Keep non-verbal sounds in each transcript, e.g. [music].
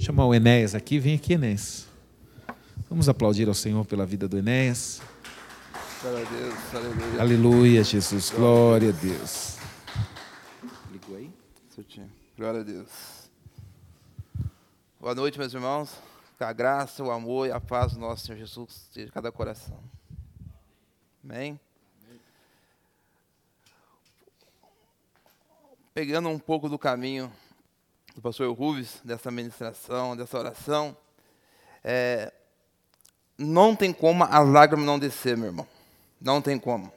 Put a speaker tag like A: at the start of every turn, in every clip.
A: chamar o Enéas aqui. Vem aqui, Enéas. Vamos aplaudir ao Senhor pela vida do Enéas.
B: Glória a Deus, aleluia.
A: Aleluia, Jesus. Glória a Deus. Ligou aí?
B: Certinho. Glória a Deus. Boa noite, meus irmãos. Que a graça, o amor e a paz do nosso Senhor Jesus esteja em cada coração. Amém? Pegando um pouco do caminho do pastor Rubens, dessa ministração, dessa oração, é, não tem como as lágrimas não descer, meu irmão. Não tem como.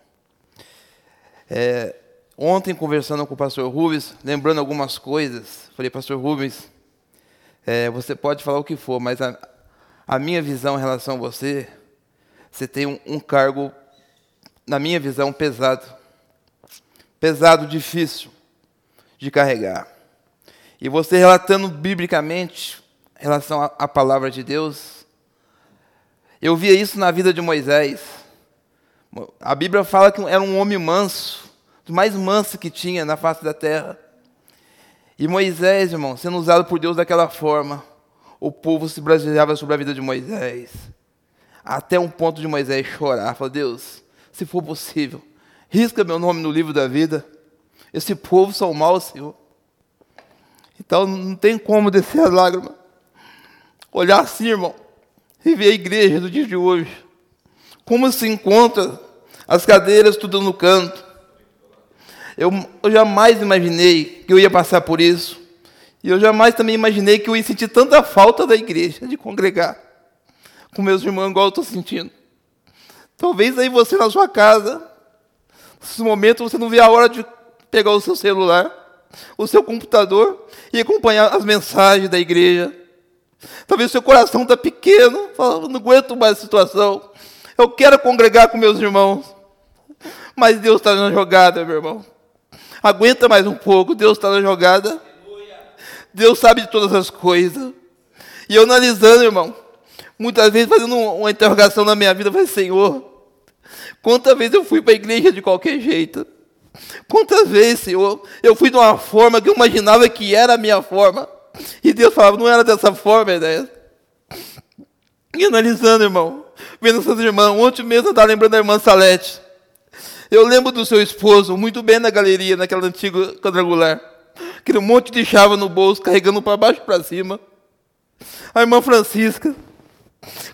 B: É, ontem, conversando com o pastor Rubens, lembrando algumas coisas, falei, pastor Rubens, é, você pode falar o que for, mas a, a, minha visão em relação a você, você tem um, um cargo, na minha visão, pesado. Pesado, difícil de carregar. E você relatando biblicamente em relação à palavra de Deus, eu via isso na vida de Moisés. A Bíblia fala que era um homem manso, o mais manso que tinha na face da terra. E Moisés, irmão, sendo usado por Deus daquela forma, o povo se brasileava sobre a vida de Moisés. Até um ponto de Moisés chorar. Falou, Deus, se for possível, risca meu nome no livro da vida. Esse povo são maus, Senhor. Então não tem como descer as lágrimas. Olhar assim, irmão, e ver a igreja do dia de hoje. Como se encontra as cadeiras tudo no canto. Eu, eu jamais imaginei que eu ia passar por isso. E eu jamais também imaginei que eu ia sentir tanta falta da igreja, de congregar com meus irmãos, igual eu estou sentindo. Talvez aí você na sua casa, nesse momento você não vê a hora de pegar o seu celular, o seu computador e acompanhar as mensagens da igreja. Talvez seu coração está pequeno, fala, não aguento mais a situação. Eu quero congregar com meus irmãos. Mas Deus está na jogada, meu irmão. Aguenta mais um pouco, Deus está na jogada. Deus sabe de todas as coisas. E eu analisando, irmão, muitas vezes fazendo uma interrogação na minha vida, eu Senhor, quantas vezes eu fui para a igreja de qualquer jeito? Quantas vezes, Senhor, eu fui de uma forma que eu imaginava que era a minha forma, e Deus falava, não era dessa forma, né? E analisando, irmão, vendo essas irmãs, ontem mesmo eu estava lembrando da irmã Salete. Eu lembro do seu esposo, muito bem na galeria, naquela antiga quadrangular. Aquele monte de chave no bolso, carregando para baixo e para cima. A irmã Francisca.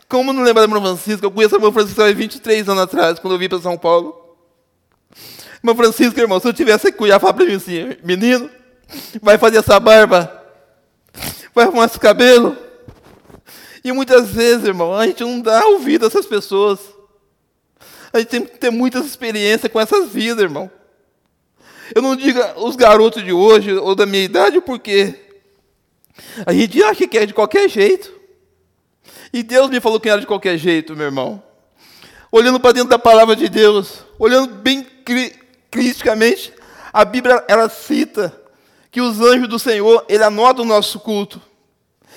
B: Como não lembrar da irmã Francisca? Eu conheço a irmã Francisca há 23 anos atrás, quando eu vim para São Paulo. Irmã Francisca, irmão, se eu tivesse que cuidar, falar para mim assim, menino, vai fazer essa barba, vai arrumar esse cabelo. E muitas vezes, irmão, a gente não dá ouvido a essas pessoas. A gente tem que ter muitas experiências com essas vidas, irmão. Eu não digo os garotos de hoje ou da minha idade, porque a gente acha que é de qualquer jeito. E Deus me falou que era de qualquer jeito, meu irmão. Olhando para dentro da palavra de Deus, olhando bem criticamente, a Bíblia ela cita que os anjos do Senhor, ele anota o nosso culto.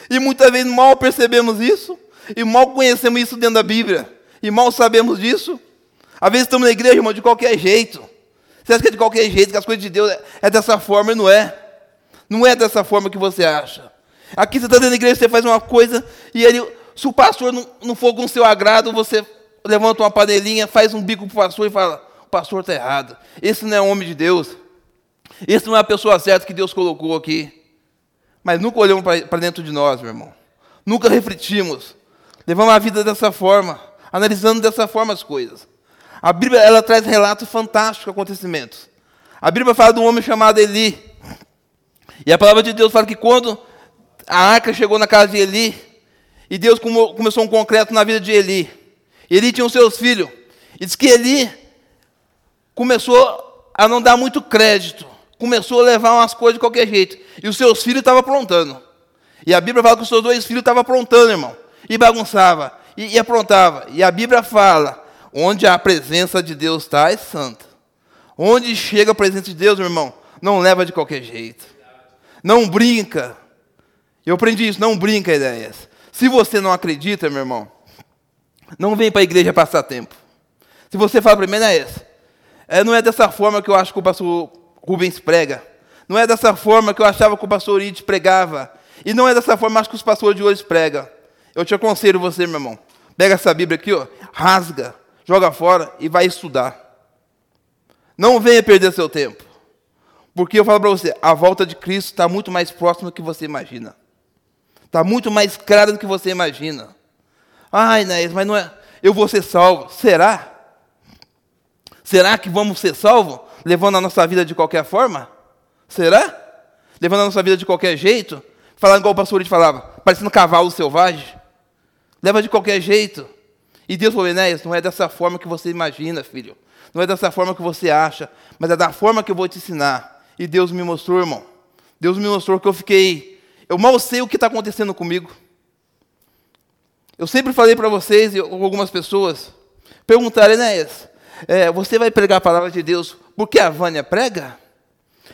B: E muitas vezes mal percebemos isso, e mal conhecemos isso dentro da Bíblia, e mal sabemos disso. Às vezes estamos na igreja, irmão, de qualquer jeito. Você acha que é de qualquer jeito, que as coisas de Deus é, é dessa forma, e não é. Não é dessa forma que você acha. Aqui você está dentro da igreja, você faz uma coisa, e ele, se o pastor não, não for com o seu agrado, você levanta uma panelinha, faz um bico para o pastor e fala: pastor está errado. Esse não é homem de Deus. Esse não é a pessoa certa que Deus colocou aqui. Mas nunca olhamos para dentro de nós, meu irmão. Nunca refletimos. Levamos a vida dessa forma, analisando dessa forma as coisas. A Bíblia ela traz relatos fantásticos de acontecimentos. A Bíblia fala de um homem chamado Eli. E a palavra de Deus fala que quando a arca chegou na casa de Eli, e Deus começou um concreto na vida de Eli. Eli tinha os seus filhos. E diz que Eli começou a não dar muito crédito começou a levar umas coisas de qualquer jeito. E os seus filhos estavam aprontando. E a Bíblia fala que os seus dois filhos estavam aprontando, irmão. E bagunçava. E, e aprontava. E a Bíblia fala: onde a presença de Deus está, é santa. Onde chega a presença de Deus, meu irmão, não leva de qualquer jeito. Não brinca. Eu aprendi isso, não brinca ideias. Se você não acredita, meu irmão, não vem para a igreja passar tempo. Se você fala para mim, não é esse. É, não é dessa forma que eu acho que o pastor Rubens prega. Não é dessa forma que eu achava que o pastor Ides pregava. E não é dessa forma acho que os pastores de hoje pregam. Eu te aconselho você, meu irmão. Pega essa Bíblia aqui, ó, rasga, joga fora e vai estudar. Não venha perder seu tempo. Porque eu falo para você, a volta de Cristo está muito mais próxima do que você imagina. Está muito mais clara do que você imagina. Ai, Inés, mas não é. Eu vou ser salvo. Será? Será que vamos ser salvos? Levando a nossa vida de qualquer forma? Será? Levando a nossa vida de qualquer jeito? Falando igual o pastor falava, parecendo um cavalo selvagem? Leva de qualquer jeito. E Deus falou, Enéas, não é dessa forma que você imagina, filho. Não é dessa forma que você acha, mas é da forma que eu vou te ensinar. E Deus me mostrou, irmão. Deus me mostrou que eu fiquei. Eu mal sei o que está acontecendo comigo. Eu sempre falei para vocês e algumas pessoas perguntaram, Enéas, é, você vai pregar a palavra de Deus porque a Vânia prega?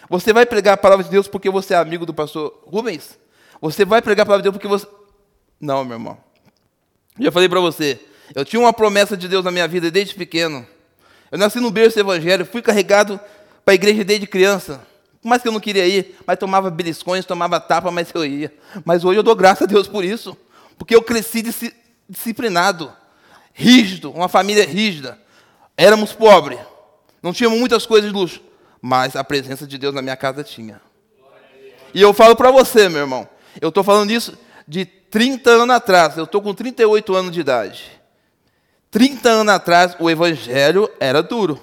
B: Você vai pregar a palavra de Deus porque você é amigo do pastor Rubens? Você vai pregar a palavra de Deus porque você. Não, meu irmão. Já falei para você, eu tinha uma promessa de Deus na minha vida desde pequeno. Eu nasci no berço evangélico, fui carregado para a igreja desde criança. Mais que eu não queria ir, mas tomava beliscões, tomava tapa, mas eu ia. Mas hoje eu dou graças a Deus por isso. Porque eu cresci disciplinado, rígido, uma família rígida. Éramos pobres, não tínhamos muitas coisas de luxo, mas a presença de Deus na minha casa tinha. E eu falo para você, meu irmão, eu estou falando isso de 30 anos atrás, eu estou com 38 anos de idade. 30 anos atrás, o evangelho era duro.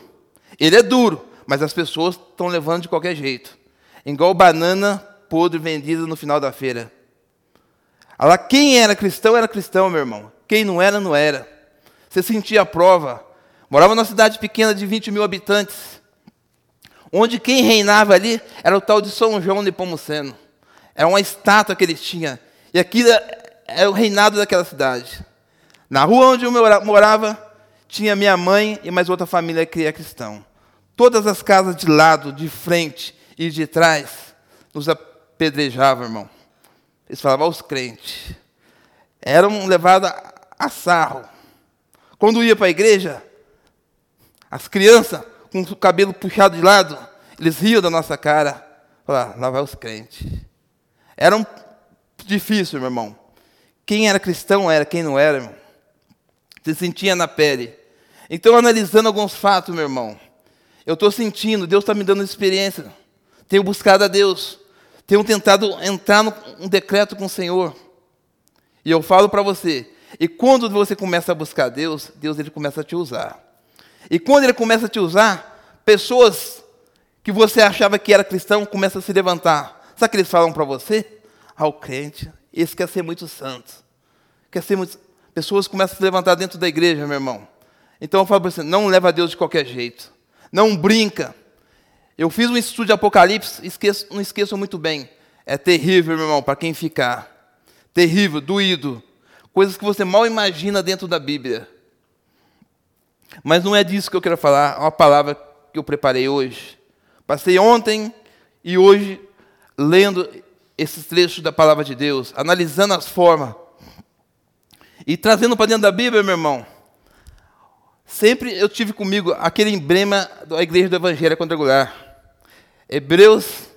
B: Ele é duro, mas as pessoas estão levando de qualquer jeito. Igual banana podre vendida no final da feira. Lá, quem era cristão, era cristão, meu irmão. Quem não era, não era. Você sentia a prova. Morava numa cidade pequena de 20 mil habitantes, onde quem reinava ali era o tal de São João de Pomuceno. Era uma estátua que ele tinha. E aquilo era o reinado daquela cidade. Na rua onde eu morava, tinha minha mãe e mais outra família que era cristão. Todas as casas de lado, de frente e de trás nos apedrejavam, irmão. Eles falavam aos crentes. Eram levados a sarro. Quando ia para a igreja, as crianças com o cabelo puxado de lado, eles riam da nossa cara. Falavam, lá vai os crentes. Era um difícil, meu irmão. Quem era cristão era, quem não era, irmão. Você sentia na pele. Então, analisando alguns fatos, meu irmão, eu estou sentindo, Deus está me dando experiência. Tenho buscado a Deus. Tenho tentado entrar num decreto com o Senhor. E eu falo para você, e quando você começa a buscar Deus, Deus ele começa a te usar. E quando ele começa a te usar, pessoas que você achava que era cristão começam a se levantar. Sabe o que eles falam para você? Ao crente, esse quer ser muito santo. Quer ser muito... Pessoas começam a se levantar dentro da igreja, meu irmão. Então eu falo para você, não leva a Deus de qualquer jeito. Não brinca. Eu fiz um estudo de Apocalipse, esqueço, não esqueçam muito bem. É terrível, meu irmão, para quem ficar. Terrível, doído. Coisas que você mal imagina dentro da Bíblia. Mas não é disso que eu quero falar, é uma palavra que eu preparei hoje. Passei ontem e hoje lendo esses trechos da palavra de Deus, analisando as formas e trazendo para dentro da Bíblia, meu irmão. Sempre eu tive comigo aquele emblema da igreja do Evangelho Quadrangular. Hebreus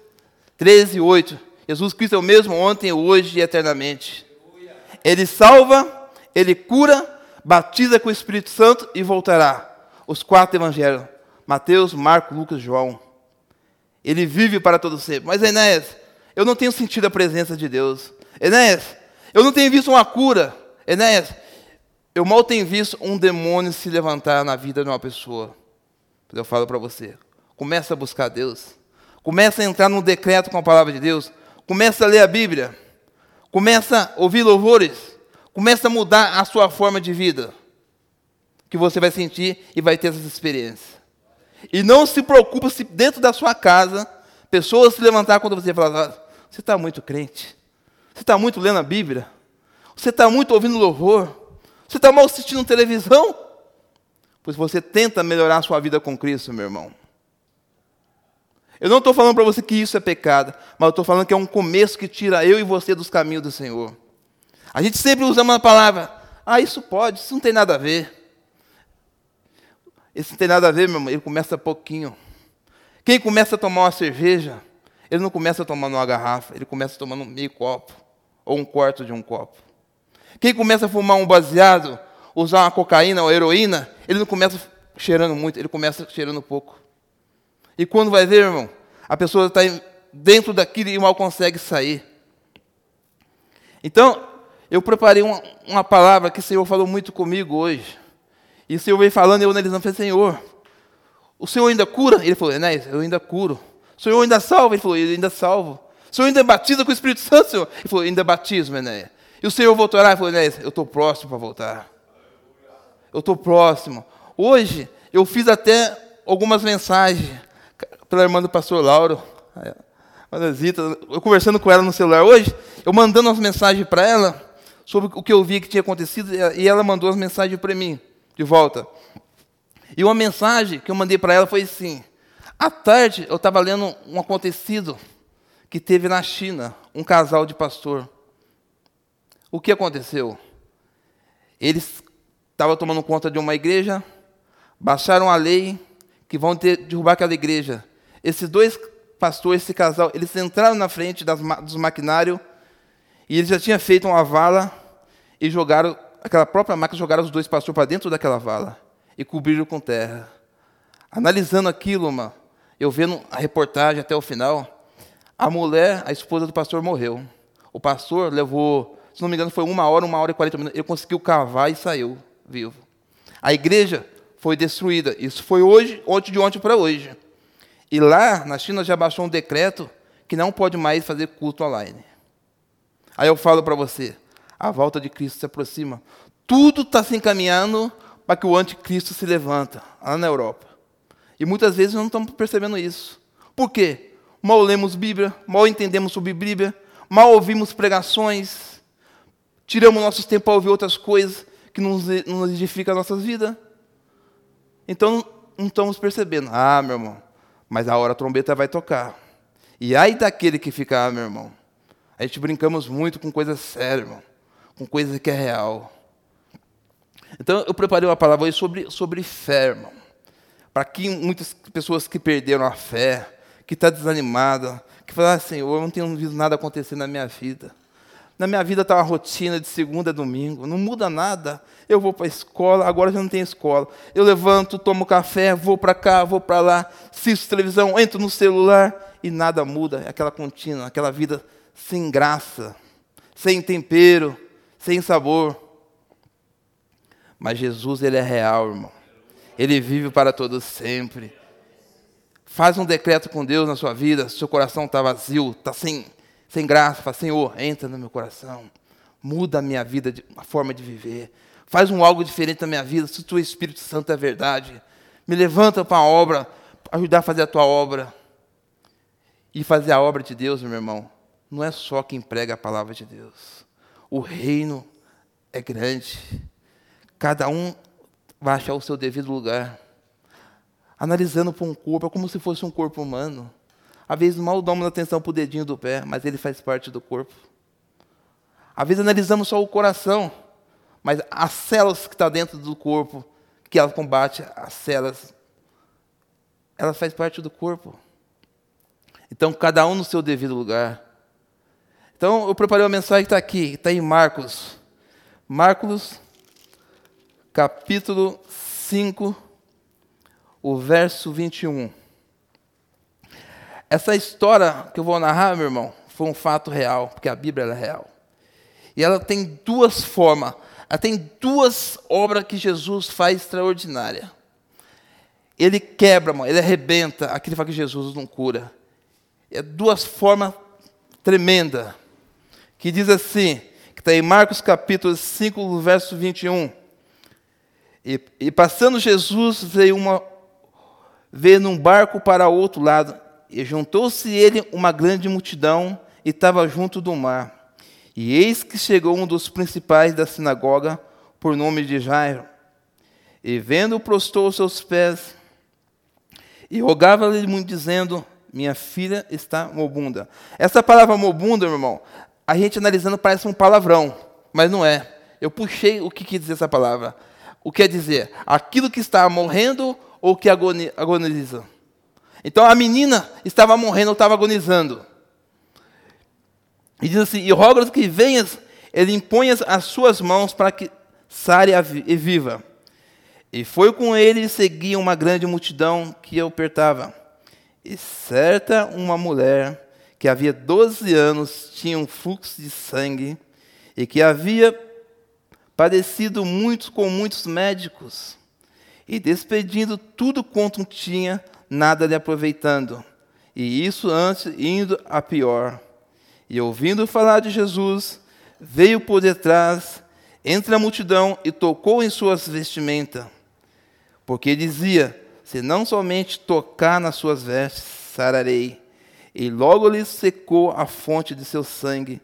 B: 13, 8. Jesus Cristo é o mesmo ontem, hoje e eternamente. Ele salva, ele cura, batiza com o Espírito Santo e voltará. Os quatro evangelhos: Mateus, Marcos, Lucas, João. Ele vive para todo sempre. Mas Enéas, eu não tenho sentido a presença de Deus. Enéas, eu não tenho visto uma cura. Enéas, eu mal tenho visto um demônio se levantar na vida de uma pessoa. Eu falo para você, começa a buscar Deus. Começa a entrar no decreto com a palavra de Deus. Começa a ler a Bíblia. Começa a ouvir louvores. Começa a mudar a sua forma de vida. Que você vai sentir e vai ter essa experiência. E não se preocupe se dentro da sua casa pessoas se levantar quando você falar, você está muito crente. Você está muito lendo a Bíblia. Você está muito ouvindo louvor. Você está mal assistindo televisão. Pois você tenta melhorar a sua vida com Cristo, meu irmão. Eu não estou falando para você que isso é pecado, mas eu estou falando que é um começo que tira eu e você dos caminhos do Senhor. A gente sempre usa uma palavra, ah, isso pode, isso não tem nada a ver. Isso não tem nada a ver, meu irmão, ele começa pouquinho. Quem começa a tomar uma cerveja, ele não começa tomando uma garrafa, ele começa tomando meio copo, ou um quarto de um copo. Quem começa a fumar um baseado, usar uma cocaína ou heroína, ele não começa cheirando muito, ele começa cheirando pouco. E quando vai ver, irmão, a pessoa está dentro daquilo e mal consegue sair. Então, eu preparei uma, uma, palavra que o Senhor falou muito comigo hoje. E o Senhor veio falando eu analisando, falei, Senhor, o Senhor ainda cura? Ele falou, Enéas, eu ainda curo. O Senhor ainda salva? Ele falou, eu ainda salvo. O Senhor ainda batiza com o Espírito Santo, Senhor? Ele falou, ainda batismo, Enéas. E o Senhor voltou lá e falou, Enéas, eu estou próximo para voltar. Eu estou próximo. Hoje, eu fiz até algumas mensagens pela irmã do pastor Lauro. Zita, eu conversando com ela no celular hoje, eu mandando as mensagens para ela sobre o que eu vi que tinha acontecido, e ela mandou as mensagens para mim, de volta. E uma mensagem que eu mandei para ela foi assim: à tarde eu estava lendo um acontecido que teve na China, um casal de pastor. O que aconteceu? Eles estavam tomando conta de uma igreja, baixaram a lei que vão ter, derrubar aquela igreja. Esses dois pastores, esse casal, eles entraram na frente das, dos maquinários e eles já tinham feito uma vala e jogaram, aquela própria máquina, jogaram os dois pastores para dentro daquela vala e cobriram com terra. Analisando aquilo, mano, eu vendo a reportagem até o final, a mulher, a esposa do pastor, morreu. O pastor levou, se não me engano, foi uma hora, uma hora e quarenta minutos. Ele conseguiu cavar e saiu vivo. A igreja foi destruída. Isso foi hoje, ontem de ontem para hoje. E lá, na China, já baixou um decreto que não pode mais fazer culto online. Aí eu falo para você, a volta de Cristo se aproxima. Tudo está se encaminhando para que o anticristo se levanta lá na Europa. E muitas vezes não estamos percebendo isso. Por quê? Mal lemos Bíblia, mal entendemos sobre Bíblia, mal ouvimos pregações, tiramos nosso tempo para ouvir outras coisas que nos, edificam as nossas vidas. Então, não estamos percebendo. Ah, meu irmão, mas a hora a trombeta vai tocar. E aí daquele que fica, ah, meu irmão, a gente brincamos muito com coisas sérias, irmão, com coisa que é real. Então, eu preparei uma palavra hoje sobre, sobre fé, irmão. Para que muitas pessoas que perderam a fé, que está desanimada, que falam, Senhor, eu não tenho visto nada acontecer na minha vida. Na minha vida está uma rotina de segunda a domingo, não muda nada. Eu vou para a escola, agora já não tem escola. Eu levanto, tomo café, vou para cá, vou para lá, assisto televisão, entro no celular e nada muda. É aquela contínua, aquela vida sem graça, sem tempero, sem sabor. Mas Jesus, ele é real, irmão. Ele vive para todos sempre. Faz um decreto com Deus na sua vida, seu coração está vazio, está sem, sem graça. Fala, Senhor, entra no meu coração. Muda a minha vida, a forma de viver. Faz um algo diferente na minha vida, se o teu Espírito Santo é verdade. Me levanta para a obra, ajudar a fazer a tua obra. E fazer a obra de Deus, meu irmão, não é só quem prega a palavra de Deus. O reino é grande. Cada um vai achar o seu devido lugar. Analisando para um corpo, é como se fosse um corpo humano. Às vezes mal damos atenção para o dedinho do pé, mas ele faz parte do corpo. Às vezes analisamos só o coração, mas as células que estão tá dentro do corpo, que ela combate, as células, ela faz parte do corpo. Então, cada um no seu devido lugar. Então, eu preparei uma mensagem que está aqui, está em Marcos. Marcos capítulo 5, o verso 21. Essa história que eu vou narrar, meu irmão, foi um fato real, porque a Bíblia é real. E ela tem duas formas, ela tem duas obras que Jesus faz extraordinária. Ele quebra, irmão, ele arrebenta aquilo que Jesus não cura. É duas formas tremendas. Que diz assim, que está em Marcos capítulo 5, verso 21. E, e passando Jesus, veio, uma, veio num barco para o outro lado, e juntou-se ele uma grande multidão, e estava junto do mar. E eis que chegou um dos principais da sinagoga, por nome de Jairo. E vendo, prostou os seus pés, e rogava-lhe muito, dizendo: Minha filha está mobunda. Essa palavra mobunda, meu irmão, a gente analisando parece um palavrão, mas não é. Eu puxei o que quer dizer essa palavra. O que quer dizer? Aquilo que está morrendo ou que agoniza. Então a menina estava morrendo ou estava agonizando. E diz assim: E rogas que venhas, ele imponhas as suas mãos para que sare e viva. E foi com ele e seguia uma grande multidão que apertava. E certa uma mulher que havia 12 anos tinha um fluxo de sangue e que havia padecido muito com muitos médicos e despedindo tudo quanto tinha, nada lhe aproveitando. E isso antes indo a pior. E ouvindo falar de Jesus, veio por detrás, entre a multidão, e tocou em suas vestimentas. Porque dizia: Se não somente tocar nas suas vestes, sararei. E logo lhe secou a fonte de seu sangue,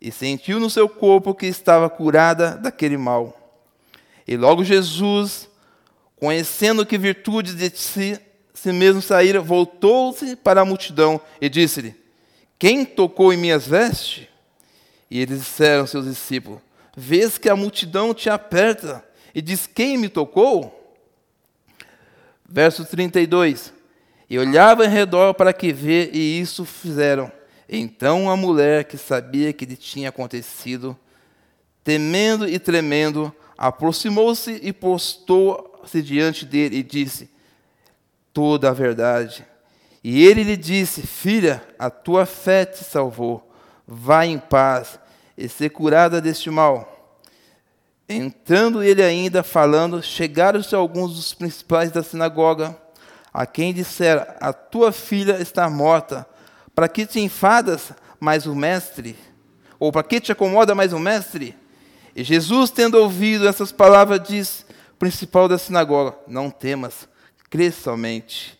B: e sentiu no seu corpo que estava curada daquele mal. E logo Jesus, conhecendo que virtudes de si, si mesmo saíram, voltou-se para a multidão e disse-lhe: Quem tocou em minhas vestes? E eles disseram seus discípulos: Vês que a multidão te aperta e diz: Quem me tocou? Verso 32. E olhava em redor para que ver, e isso fizeram. Então a mulher que sabia que lhe tinha acontecido, temendo e tremendo, aproximou-se e postou-se diante dele e disse toda a verdade. E ele lhe disse: Filha, a tua fé te salvou. Vá em paz e ser curada deste mal. Entrando ele ainda falando, chegaram-se alguns dos principais da sinagoga, a quem dissera: A tua filha está morta. Para que te enfadas mais o mestre? Ou para que te acomoda mais o mestre? E Jesus, tendo ouvido essas palavras, disse: Principal da sinagoga: Não temas, crê somente.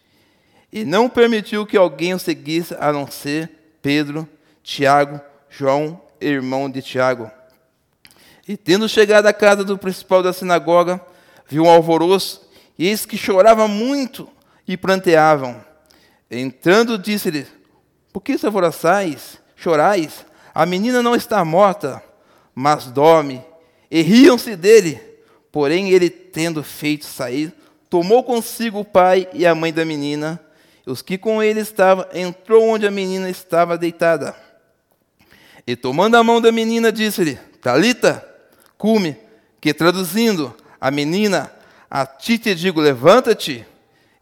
B: E não permitiu que alguém o seguisse a não ser Pedro, Tiago, João, irmão de Tiago. E tendo chegado à casa do principal da sinagoga, viu um alvoroço, e eis que chorava muito e pranteavam. Entrando, disse-lhe: Por que se alvoroçais, chorais? A menina não está morta, mas dorme. E riam-se dele. Porém, ele, tendo feito sair, tomou consigo o pai e a mãe da menina, e os que com ele estavam, entrou onde a menina estava deitada. E tomando a mão da menina, disse-lhe: Talita, cume, que traduzindo, a menina, a ti te digo, levanta-te.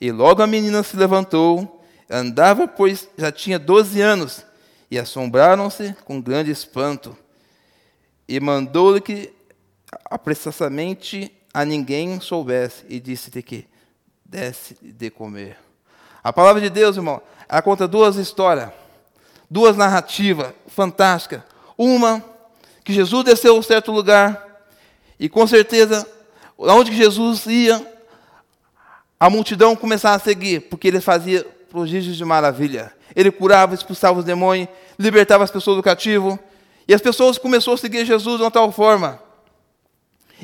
B: E logo a menina se levantou, andava, pois já tinha doze anos, e assombraram-se com grande espanto. E mandou-lhe que apressadamente a ninguém soubesse, e disse-lhe que desse de comer. A palavra de Deus, irmão, ela conta duas histórias, duas narrativas fantásticas. Uma, que Jesus desceu a um certo lugar, e com certeza, onde Jesus ia, a multidão começava a seguir, porque ele fazia prodígios de maravilha. Ele curava, expulsava os demônios, libertava as pessoas do cativo. E as pessoas começaram a seguir Jesus de uma tal forma.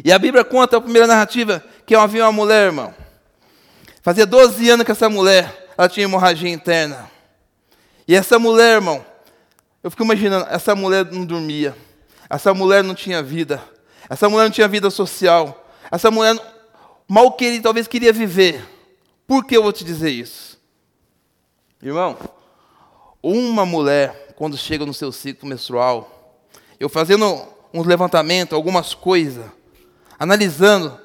B: E a Bíblia conta a primeira narrativa, que havia uma mulher, irmão. Fazia 12 anos que essa mulher ela tinha hemorragia interna. E essa mulher, irmão, eu fico imaginando, essa mulher não dormia. Essa mulher não tinha vida. Essa mulher não tinha vida social. Essa mulher mal queria, talvez queria viver. Por que eu vou te dizer isso? Irmão, uma mulher, quando chega no seu ciclo menstrual, eu fazendo uns levantamentos, algumas coisas, analisando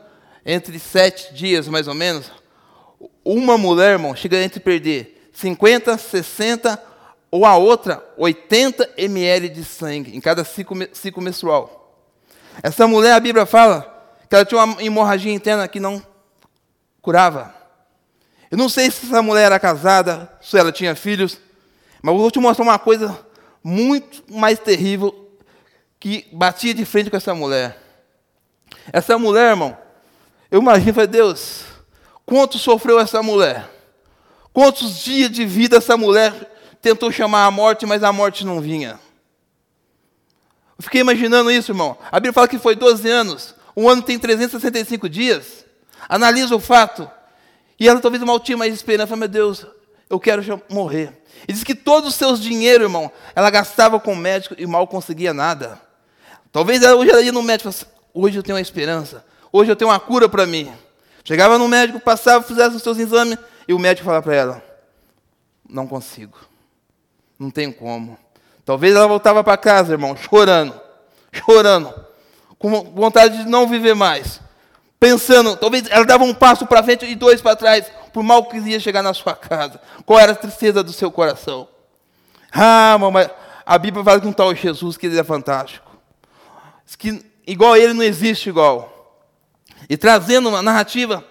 B: entre sete dias mais ou menos, uma mulher, irmão, chega entre perder 50, 60 ou a outra 80 ml de sangue em cada ciclo, ciclo menstrual. Essa mulher, a Bíblia fala que ela tinha uma hemorragia interna que não curava. Eu não sei se essa mulher era casada, se ela tinha filhos, mas eu vou te mostrar uma coisa muito mais terrível que batia de frente com essa mulher. Essa mulher, irmão, eu imagino, falei, Deus, quanto sofreu essa mulher? Quantos dias de vida essa mulher tentou chamar a morte, mas a morte não vinha? Eu fiquei imaginando isso, irmão. A Bíblia fala que foi 12 anos. Um ano tem 365 dias. Analisa o fato. E ela talvez mal tinha mais esperança. Meu Deus, eu quero morrer. E diz que todos os seus dinheiros, irmão, ela gastava com o médico e mal conseguia nada. Talvez ela hoje ela ia no médico e hoje eu tenho uma esperança. Hoje eu tenho uma cura para mim. Chegava no médico, passava, fizesse os seus exames, e o médico falava para ela, não consigo. Não tem como. Talvez ela voltava para casa, irmão, chorando, chorando, com vontade de não viver mais. Pensando, talvez ela dava um passo para frente e dois para trás, por mal que ia chegar na sua casa. Qual era a tristeza do seu coração? Ah, mamãe, a Bíblia fala que um tal Jesus que ele é fantástico. Que igual ele não existe igual. E trazendo uma narrativa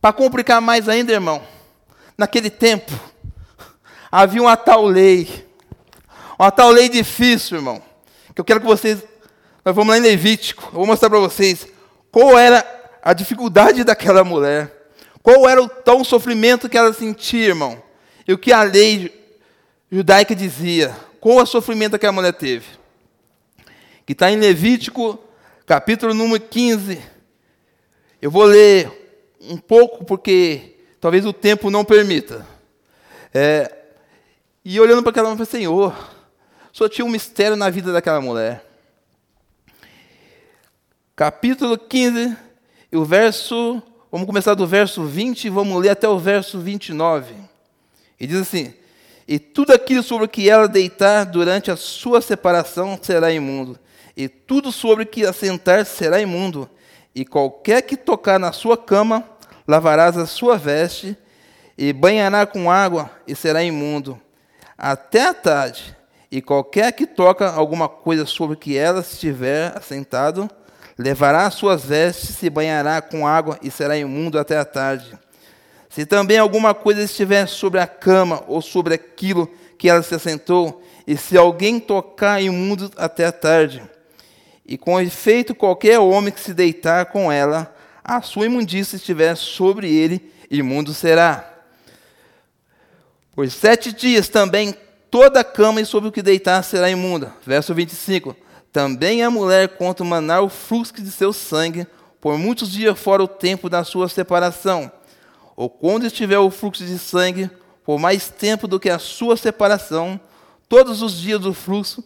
B: para complicar mais ainda, irmão. Naquele tempo, havia uma tal lei. Uma tal lei difícil, irmão. Que eu quero que vocês. Nós vamos lá em Levítico. Eu vou mostrar para vocês qual era a dificuldade daquela mulher. Qual era o tão sofrimento que ela sentia, irmão. E o que a lei judaica dizia. Qual o sofrimento que a mulher teve. Que está em Levítico, capítulo número 15. Eu vou ler um pouco, porque talvez o tempo não permita. É, e olhando para aquela mulher, Senhor, só tinha um mistério na vida daquela mulher. Capítulo 15, e o verso, vamos começar do verso 20 e vamos ler até o verso 29. E diz assim: E tudo aquilo sobre que ela deitar durante a sua separação será imundo, e tudo sobre que assentar será imundo, e qualquer que tocar na sua cama, lavarás a sua veste, e banhará com água, e será imundo, até a tarde e qualquer que toca alguma coisa sobre que ela estiver assentado, levará as suas vestes, se banhará com água e será imundo até a tarde. Se também alguma coisa estiver sobre a cama ou sobre aquilo que ela se assentou, e se alguém tocar imundo até a tarde, e com efeito qualquer homem que se deitar com ela, a sua imundícia estiver sobre ele, imundo será. Por sete dias também toda a cama e sobre o que deitar será imunda. Verso 25. Também a mulher, quanto manar o fluxo de seu sangue, por muitos dias fora o tempo da sua separação, ou quando estiver o fluxo de sangue, por mais tempo do que a sua separação, todos os dias do fluxo,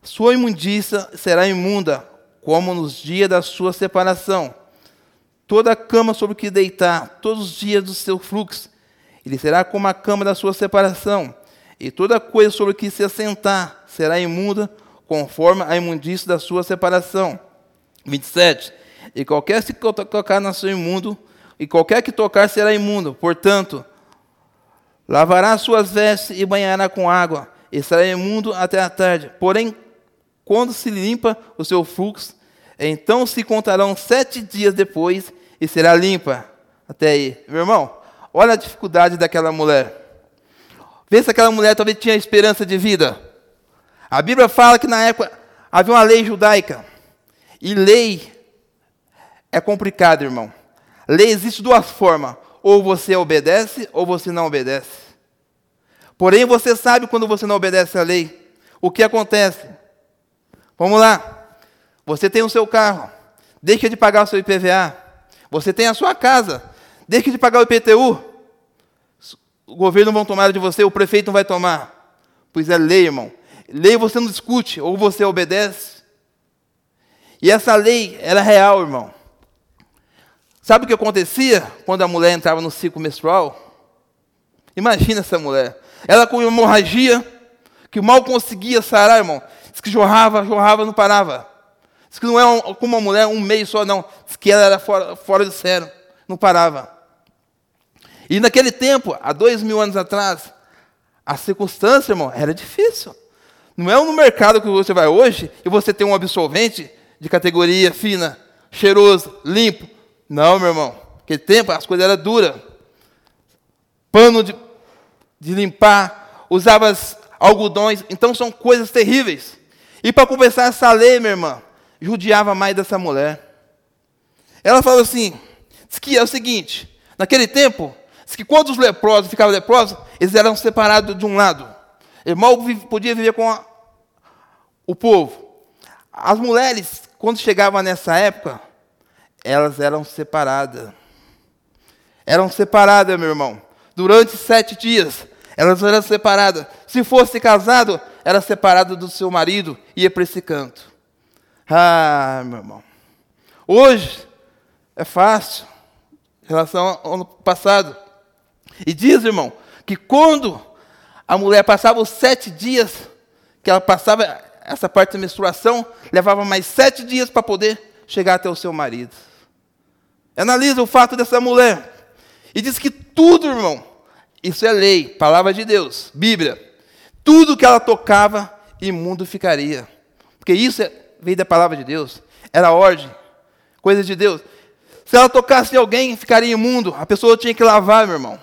B: sua imundícia será imunda, como nos dias da sua separação. Toda a cama sobre que deitar, todos os dias do seu fluxo, ele será como a cama da sua separação e toda coisa sobre que se assentar será imunda, conforme a imundícia da sua separação. 27. E qualquer que tocar na sua imundo, e qualquer que tocar será imundo. Portanto, lavará suas vestes e banhará com água, e será imundo até a tarde. Porém, quando se limpa o seu fluxo, então se contarão sete dias depois e será limpa. Até aí. Meu irmão, olha a dificuldade daquela mulher. Vê se aquela mulher talvez tinha esperança de vida. A Bíblia fala que na época havia uma lei judaica. E lei é complicado, irmão. Lei existe duas formas. Ou você obedece, ou você não obedece. Porém, você sabe quando você não obedece à lei. O que acontece? Vamos lá. Você tem o seu carro. Deixa de pagar o seu IPVA. Você tem a sua casa. Deixa de pagar o IPTU o governo não vai tomar de você, o prefeito não vai tomar. Pois é lei, irmão. Lei você não discute, ou você obedece. E essa lei era real, irmão. Sabe o que acontecia quando a mulher entrava no ciclo menstrual? Imagina essa mulher. Ela com hemorragia, que mal conseguia sarar, irmão. Diz que jorrava, jorrava, não parava. Diz que não é como uma mulher, um mês só, não. Diz que ela era fora, fora do sério, não parava. E naquele tempo, há dois mil anos atrás, a circunstância, irmão, era difícil. Não é no mercado que você vai hoje e você tem um absolvente de categoria fina, cheiroso, limpo. Não, meu irmão. Naquele tempo as coisas eram duras. Pano de, de limpar, usava algodões. Então são coisas terríveis. E para compensar essa lei, minha irmã, judiava mais dessa mulher. Ela falou assim: diz que é o seguinte: naquele tempo, Diz que quando os leprosos ficavam leprosos, eles eram separados de um lado. Ele mal podia viver com a, o povo. As mulheres, quando chegavam nessa época, elas eram separadas. Eram separadas, meu irmão. Durante sete dias, elas eram separadas. Se fosse casado, era separado do seu marido ia para esse canto. Ah, meu irmão. Hoje é fácil em relação ao ano passado. E diz, irmão, que quando a mulher passava os sete dias que ela passava essa parte da menstruação, levava mais sete dias para poder chegar até o seu marido. Analisa o fato dessa mulher. E diz que tudo, irmão, isso é lei, palavra de Deus, Bíblia. Tudo que ela tocava, imundo ficaria. Porque isso é, veio da palavra de Deus. Era ordem, coisa de Deus. Se ela tocasse em alguém, ficaria imundo. A pessoa tinha que lavar, meu irmão.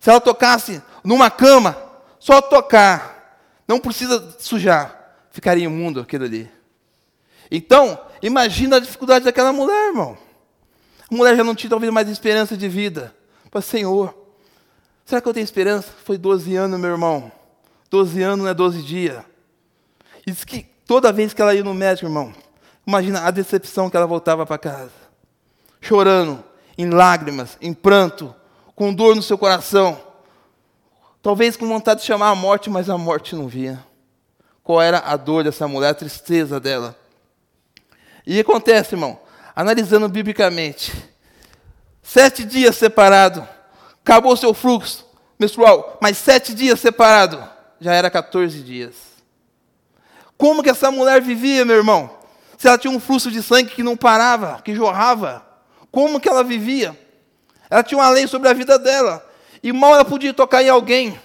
B: Se ela tocasse numa cama, só tocar, não precisa sujar, ficaria imundo aquilo ali. Então, imagina a dificuldade daquela mulher, irmão. A mulher já não tinha talvez mais esperança de vida. Para Senhor, será que eu tenho esperança? Foi 12 anos, meu irmão. 12 anos não é 12 dias. E diz que toda vez que ela ia no médico, irmão, imagina a decepção que ela voltava para casa. Chorando, em lágrimas, em pranto, com dor no seu coração. Talvez com vontade de chamar a morte, mas a morte não vinha. Qual era a dor dessa mulher, a tristeza dela? E acontece, irmão, analisando biblicamente, sete dias separado, acabou seu fluxo menstrual, mas sete dias separado, já era 14 dias. Como que essa mulher vivia, meu irmão? Se ela tinha um fluxo de sangue que não parava, que jorrava, como que ela vivia? Ela tinha uma lei sobre a vida dela, e mal ela podia tocar em alguém.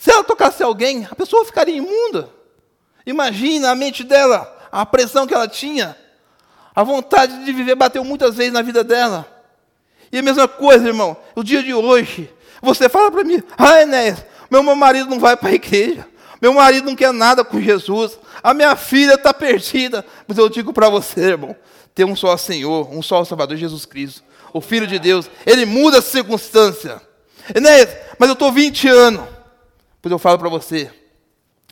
B: Se ela tocasse alguém, a pessoa ficaria imunda. Imagina a mente dela, a pressão que ela tinha, a vontade de viver bateu muitas vezes na vida dela. E a mesma coisa, irmão, o dia de hoje, você fala para mim, ah, Enéas, meu, marido não vai para a igreja. Meu marido não quer nada com Jesus. A minha filha está perdida. Mas eu digo para você, irmão: tem um só Senhor, um só Salvador, Jesus Cristo, o Filho de Deus. Ele muda a circunstância. Enéas, mas eu estou 20 anos. Pois eu falo para você: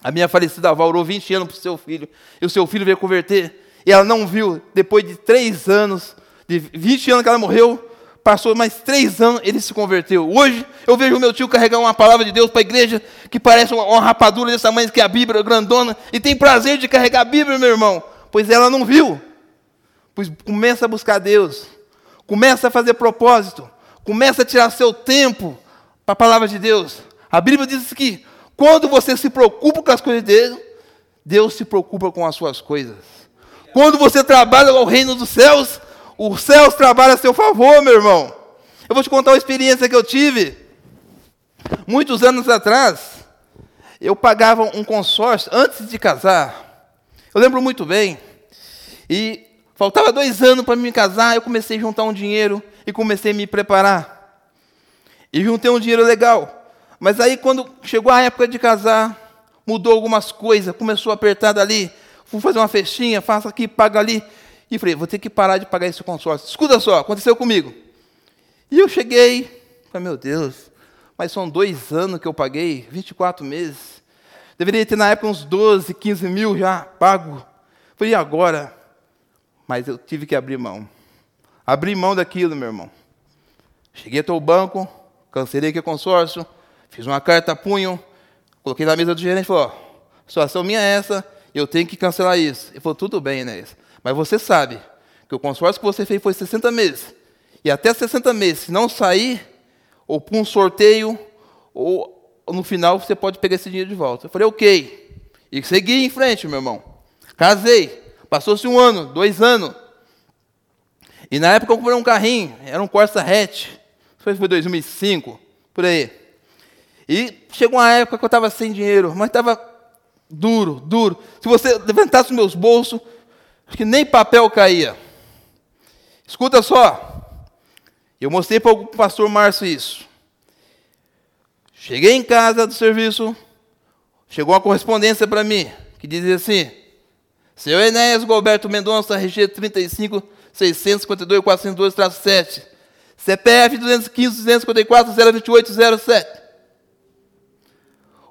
B: a minha falecida avó orou 20 anos para o seu filho. E o seu filho veio converter. E ela não viu, depois de três anos, de 20 anos que ela morreu, Passou mais três anos, ele se converteu. Hoje eu vejo meu tio carregar uma palavra de Deus para a igreja que parece uma, uma rapadura desse tamanho que é a Bíblia grandona, e tem prazer de carregar a Bíblia, meu irmão, pois ela não viu. Pois começa a buscar Deus, começa a fazer propósito, começa a tirar seu tempo para a palavra de Deus. A Bíblia diz que quando você se preocupa com as coisas de Deus, Deus se preocupa com as suas coisas. Quando você trabalha ao reino dos céus, os céus trabalham a seu favor, meu irmão. Eu vou te contar uma experiência que eu tive. Muitos anos atrás, eu pagava um consórcio antes de casar. Eu lembro muito bem. E faltava dois anos para me casar, eu comecei a juntar um dinheiro e comecei a me preparar. E juntei um dinheiro legal. Mas aí, quando chegou a época de casar, mudou algumas coisas, começou a apertar dali. Fui fazer uma festinha, faça aqui, paga ali. E falei, vou ter que parar de pagar esse consórcio. Escuta só, aconteceu comigo. E eu cheguei, falei, meu Deus, mas são dois anos que eu paguei, 24 meses. Deveria ter na época uns 12, 15 mil já pago. Falei, e agora? Mas eu tive que abrir mão. Abri mão daquilo, meu irmão. Cheguei até o banco, cancelei aquele consórcio, fiz uma carta a punho, coloquei na mesa do gerente e falei, ó, a situação minha é essa, eu tenho que cancelar isso. Ele falou, tudo bem, Inês. Mas você sabe que o consórcio que você fez foi 60 meses. E até 60 meses, se não sair, ou para um sorteio, ou no final você pode pegar esse dinheiro de volta. Eu falei, ok. E segui em frente, meu irmão. Casei. Passou-se um ano, dois anos. E na época eu comprei um carrinho, era um Corsa hatch. Foi 2005, por aí. E chegou uma época que eu estava sem dinheiro, mas estava duro, duro. Se você levantasse os meus bolsos, Acho que nem papel caía. Escuta só. Eu mostrei para o pastor Márcio isso. Cheguei em casa do serviço, chegou uma correspondência para mim, que dizia assim: Senhor Enéas Gilberto Mendonça, RG 35 652 402 7 CPF 215 254 028 07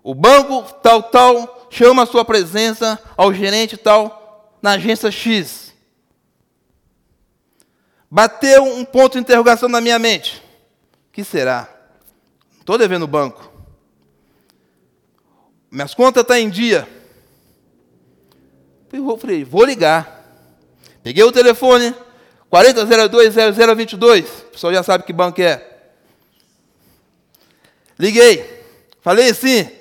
B: O banco tal, tal, chama a sua presença ao gerente tal, na agência X. Bateu um ponto de interrogação na minha mente. O que será? Estou devendo o banco. Minhas contas estão tá em dia. Eu falei, vou ligar. Peguei o telefone, 40020022. O pessoal já sabe que banco é. Liguei. Falei assim.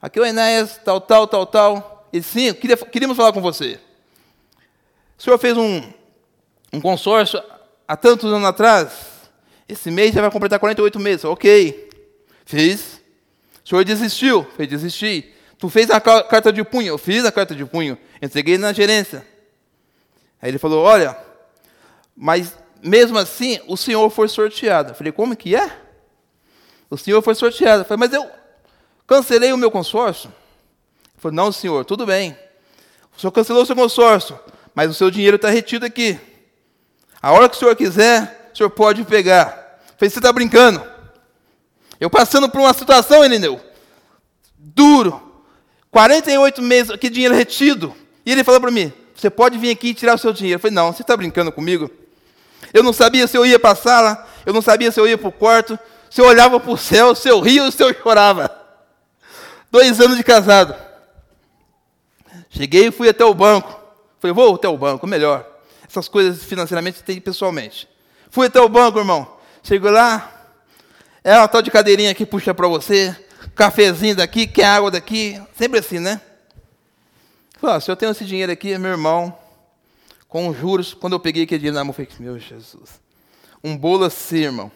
B: Aqui é o Enéas, tal, tal, tal, tal. E sim, queria, queríamos falar com você. O senhor fez um, um consórcio há tantos anos atrás. Esse mês já vai completar 48 meses. Ok. Fiz. O senhor desistiu. Fez desistir. Tu fez a carta de punho. Eu fiz a carta de punho. Entreguei na gerência. Aí ele falou: Olha, mas mesmo assim o senhor foi sorteado. Eu falei: Como que é? O senhor foi sorteado. Eu falei: Mas eu cancelei o meu consórcio. Ele falou: Não, senhor, tudo bem. O senhor cancelou o seu consórcio, mas o seu dinheiro está retido aqui. A hora que o senhor quiser, o senhor pode pegar. Eu falei: Você está brincando? Eu passando por uma situação, Elineu, duro, 48 meses, aqui dinheiro retido. E ele falou para mim: Você pode vir aqui e tirar o seu dinheiro. Eu falei: Não, você está brincando comigo? Eu não sabia se eu ia para a sala, eu não sabia se eu ia para o quarto, se eu olhava para o céu, se eu ria ou se eu chorava. Dois anos de casado. Cheguei e fui até o banco. Falei, vou até o banco, melhor. Essas coisas financeiramente tem pessoalmente. Fui até o banco, irmão. Chego lá, é uma tal de cadeirinha que puxa para você, cafezinho daqui, quer água daqui, sempre assim, né? Falei, ah, se eu tenho esse dinheiro aqui, meu irmão, com juros, quando eu peguei aquele dinheiro na mão, eu falei, meu Jesus, um bolo assim, irmão.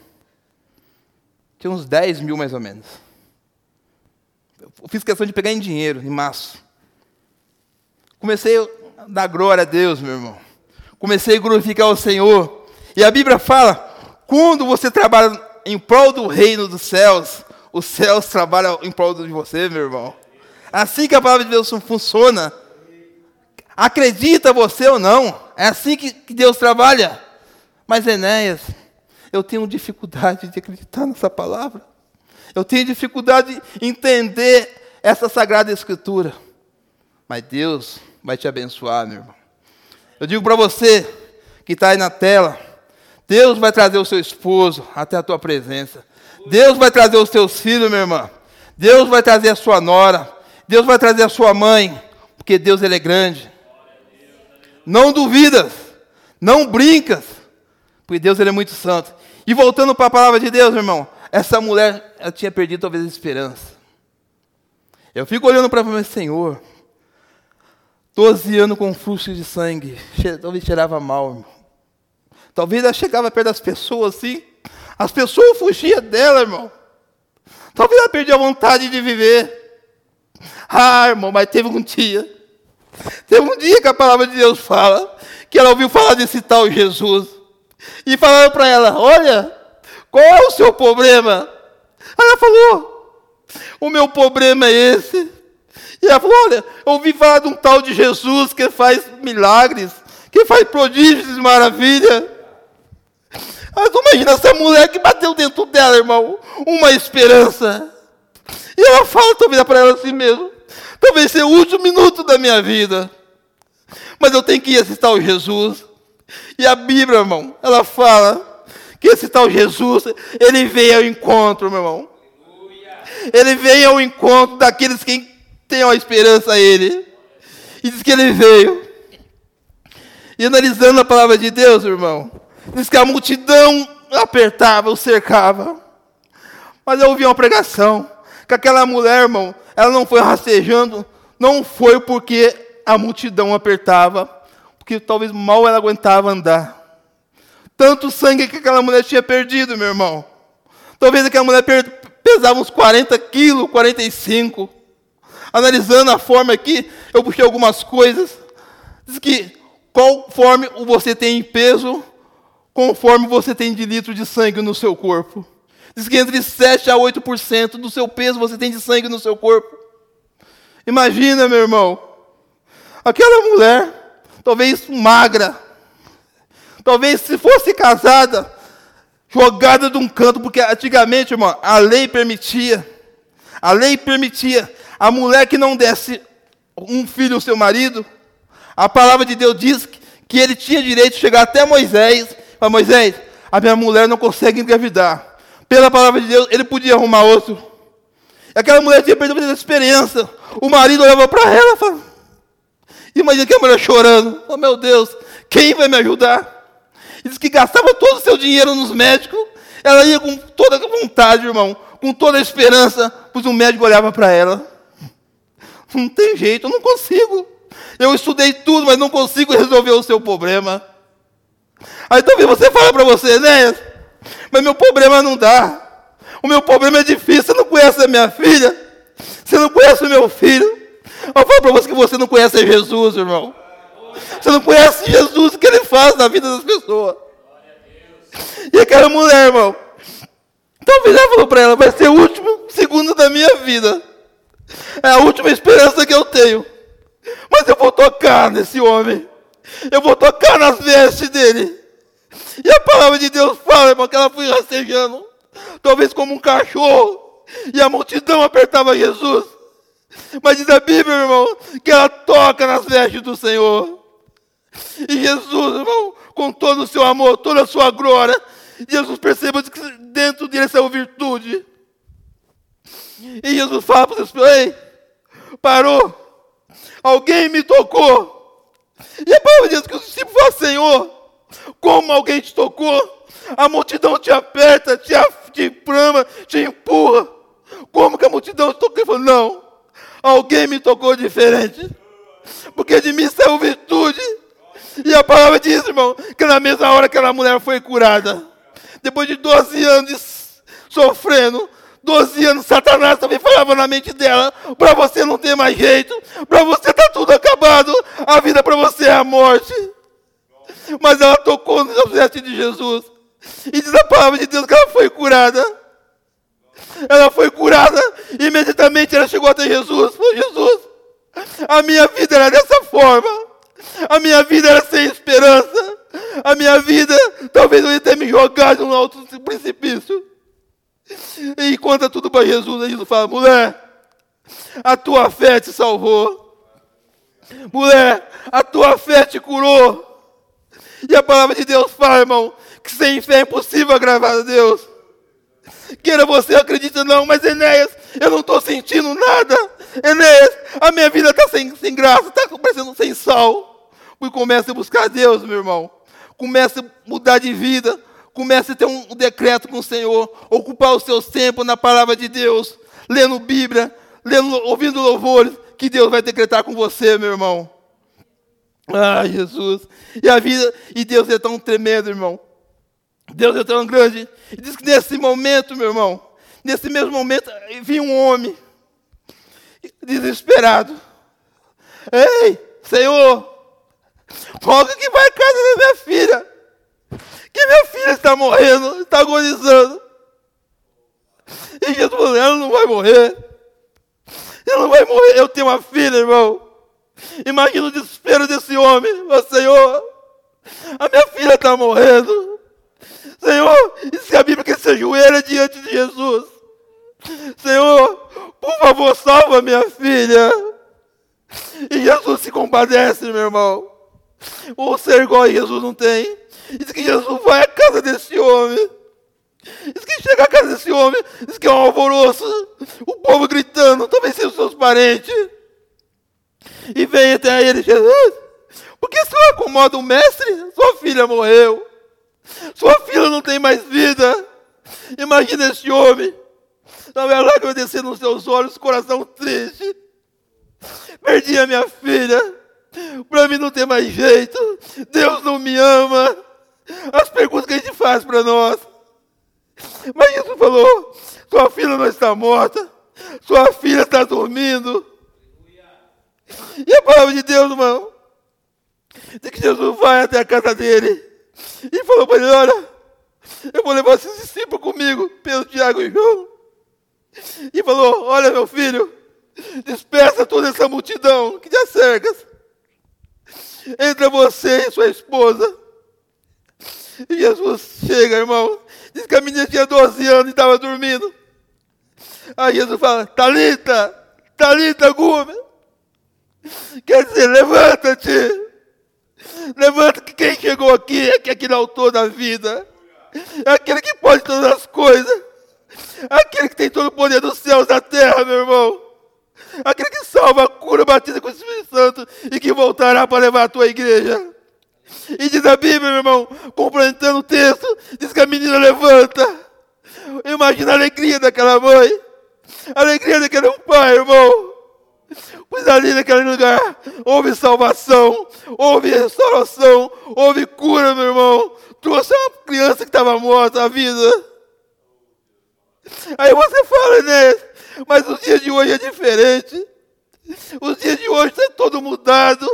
B: Tinha uns 10 mil mais ou menos. Fiz questão de pegar em dinheiro, em maço. Comecei a dar glória a Deus, meu irmão. Comecei a glorificar o Senhor. E a Bíblia fala: quando você trabalha em prol do reino dos céus, os céus trabalham em prol de você, meu irmão. Assim que a palavra de Deus funciona. Acredita você ou não, é assim que, que Deus trabalha. Mas Enéas, eu tenho dificuldade de acreditar nessa palavra. Eu tenho dificuldade de entender essa sagrada escritura. Mas Deus vai te abençoar, meu irmão. Eu digo para você que está aí na tela, Deus vai trazer o seu esposo até a tua presença. Deus vai trazer os teus filhos, minha irmã. Deus vai trazer a sua nora. Deus vai trazer a sua mãe, porque Deus ele é grande. Não duvidas, não brincas, porque Deus ele é muito santo. E voltando para a palavra de Deus, meu irmão, essa mulher ela tinha perdido talvez a esperança. Eu fico olhando para o Senhor, 12 anos com fluxo de sangue, talvez cheirava mal, irmão. Talvez ela chegava perto das pessoas assim, as pessoas fugiam dela, irmão. Talvez ela perdia a vontade de viver. Ah, irmão, mas teve um dia, teve um dia que a palavra de Deus fala, que ela ouviu falar desse tal Jesus, e falaram para ela: Olha, qual é o seu problema? Aí ela falou: O meu problema é esse. E ela falou: Olha, eu ouvi falar de um tal de Jesus que faz milagres, que faz prodígios e maravilha. Mas imagina essa mulher que bateu dentro dela, irmão, uma esperança. E ela fala talvez para ela assim mesmo: talvez seja o último minuto da minha vida, mas eu tenho que ir assistir ao Jesus. E a Bíblia, irmão, ela fala que esse tal Jesus, ele veio ao encontro, meu irmão. Ele veio ao encontro daqueles que têm a esperança a Ele. E diz que ele veio. E analisando a palavra de Deus, irmão, diz que a multidão apertava, o cercava. Mas eu ouvi uma pregação que aquela mulher, irmão, ela não foi rastejando, não foi porque a multidão apertava, porque talvez mal ela aguentava andar. Tanto sangue que aquela mulher tinha perdido, meu irmão. Talvez aquela mulher pesava uns 40 quilos, 45. Analisando a forma aqui, eu puxei algumas coisas. Diz que conforme você tem em peso, conforme você tem de litro de sangue no seu corpo. Diz que entre 7 a 8% do seu peso você tem de sangue no seu corpo. Imagina, meu irmão, aquela mulher, talvez magra, Talvez se fosse casada, jogada de um canto, porque antigamente, irmão, a lei permitia, a lei permitia a mulher que não desse um filho ao seu marido, a palavra de Deus diz que ele tinha direito de chegar até Moisés, para Moisés, a minha mulher não consegue engravidar. Pela palavra de Deus, ele podia arrumar outro. E aquela mulher tinha perdido a experiência. O marido olhava para ela e falava, imagina que a mulher chorando, oh meu Deus, quem vai me ajudar? Diz que gastava todo o seu dinheiro nos médicos. Ela ia com toda a vontade, irmão, com toda a esperança, pois o médico olhava para ela. Não tem jeito, eu não consigo. Eu estudei tudo, mas não consigo resolver o seu problema. Aí talvez você fale para você, né? Mas meu problema não dá. O meu problema é difícil. Você não conhece a minha filha? Você não conhece o meu filho? Eu falo para você que você não conhece Jesus, irmão. Você não conhece Jesus, o que ele faz na vida das pessoas. E aquela mulher, irmão, talvez ela falou para ela, vai ser o último segundo da minha vida. É a última esperança que eu tenho. Mas eu vou tocar nesse homem. Eu vou tocar nas vestes dele. E a palavra de Deus fala, irmão, que ela foi rastejando, talvez como um cachorro. E a multidão apertava Jesus. Mas diz a Bíblia, irmão, que ela toca nas vestes do Senhor. E Jesus, irmão, com todo o seu amor, toda a sua glória, Jesus percebeu que dentro dele saiu virtude. E Jesus fala para os ei, parou. Alguém me tocou. E a palavra diz que os discípulos falam, Senhor, como alguém te tocou? A multidão te aperta, te, te prama, te empurra. Como que a multidão te tocou? Ele falou, não, alguém me tocou diferente. Porque de mim saiu virtude. E a palavra diz, irmão, que na mesma hora que aquela mulher foi curada, depois de 12 anos sofrendo, 12 anos, Satanás também falava na mente dela: para você não ter mais jeito, para você está tudo acabado, a vida para você é a morte. Mas ela tocou no veste de Jesus, e diz a palavra de Deus que ela foi curada. Ela foi curada, e imediatamente ela chegou até Jesus: falou, Jesus, a minha vida era dessa forma, a minha vida era sem esperança, a minha vida talvez eu ia ter me jogado num alto precipício. E conta tudo para Jesus. Jesus fala: mulher, a tua fé te salvou. Mulher, a tua fé te curou. E a palavra de Deus fala, irmão, que sem fé é impossível agradar a Deus. Queira você acredite não, mas Enéas, eu não estou sentindo nada. Enéas, a minha vida está sem, sem graça, está parecendo sem sal. E comece a buscar Deus, meu irmão. Comece a mudar de vida Comece a ter um decreto com o Senhor, ocupar os seus tempos na palavra de Deus, lendo Bíblia, lendo, ouvindo louvores, que Deus vai decretar com você, meu irmão. Ah, Jesus. E a vida, e Deus é tão tremendo, irmão. Deus é tão grande. E diz que nesse momento, meu irmão, nesse mesmo momento, vinha um homem, desesperado. Ei, Senhor, qual que vai a casa da minha filha que minha filha está morrendo, está agonizando. E Jesus falou, ela não vai morrer. Ela não vai morrer. Eu tenho uma filha, irmão. Imagina o desespero desse homem. Mas, Senhor, a minha filha está morrendo. Senhor, e se a Bíblia que se ajoelha diante de Jesus? Senhor, por favor, salva minha filha. E Jesus se compadece, meu irmão. Ou ser igual a Jesus não tem. Diz que Jesus vai à casa desse homem. Diz que chega à casa desse homem, diz que é um alvoroço, o povo gritando, talvez sejam seus parentes. E vem até ele, Jesus, por que o senhor acomoda o mestre? Sua filha morreu. Sua filha não tem mais vida. Imagina esse homem. Não é lágrima descer nos seus olhos, coração triste. Perdi a minha filha. Para mim não tem mais jeito. Deus não me ama as perguntas que a gente faz para nós. Mas Jesus falou: sua filha não está morta, sua filha está dormindo. E a palavra de Deus, irmão, diz que Jesus vai até a casa dele e falou para ele: Olha, eu vou levar esses discípulos comigo, Pedro, Tiago e João. E falou: Olha, meu filho, despeça toda essa multidão que te acercas. Entra você e sua esposa e Jesus chega, irmão. Diz que a menina tinha 12 anos e estava dormindo. Aí Jesus fala, Talita, Talita Gume. Quer dizer, levanta-te. Levanta que quem chegou aqui é, é aquele autor da vida. É aquele que pode todas as coisas. É aquele que tem todo o poder dos céus e da terra, meu irmão. Aquele que salva, cura, batiza com o Espírito Santo e que voltará para levar a tua igreja. E diz a Bíblia, meu irmão, complementando o texto, diz que a menina levanta. Imagina a alegria daquela mãe, a alegria daquele pai, irmão. Pois ali naquele lugar houve salvação, houve restauração, houve cura, meu irmão. Trouxe uma criança que estava morta à vida. Aí você fala, né? Mas os dias de hoje é diferente. Os dias de hoje está todo mudado.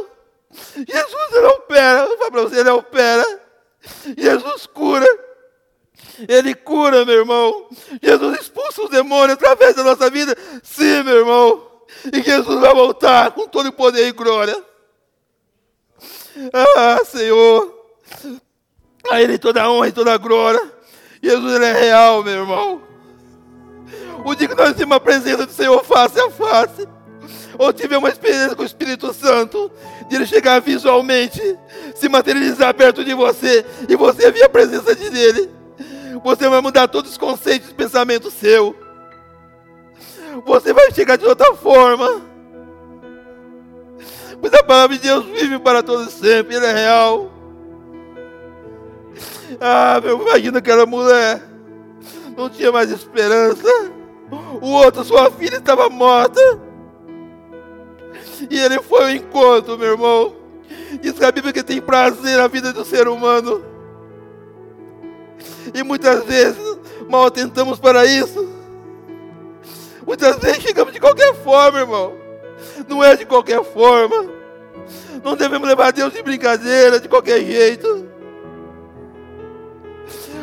B: Jesus ele opera, eu falo para você, ele opera. Jesus cura. Ele cura, meu irmão. Jesus expulsa os demônios através da nossa vida. Sim, meu irmão. E Jesus vai voltar com todo o poder e glória. Ah, Senhor. A Ele toda a honra e toda a glória. Jesus ele é real, meu irmão. O dia que nós temos a presença do Senhor face a face, ou tiver uma experiência com o Espírito Santo, de ele chegar visualmente, se materializar perto de você, e você ver a presença de dele, você vai mudar todos os conceitos de pensamento seu. Você vai chegar de outra forma. Pois a palavra de Deus vive para todos sempre, ele é real. Ah, meu, imagina aquela mulher. Não tinha mais esperança. O outro, sua filha, estava morta. E ele foi ao encontro, meu irmão. Diz que a Bíblia que tem prazer na vida do ser humano. E muitas vezes mal atentamos para isso. Muitas vezes chegamos de qualquer forma, irmão. Não é de qualquer forma. Não devemos levar Deus de brincadeira, de qualquer jeito.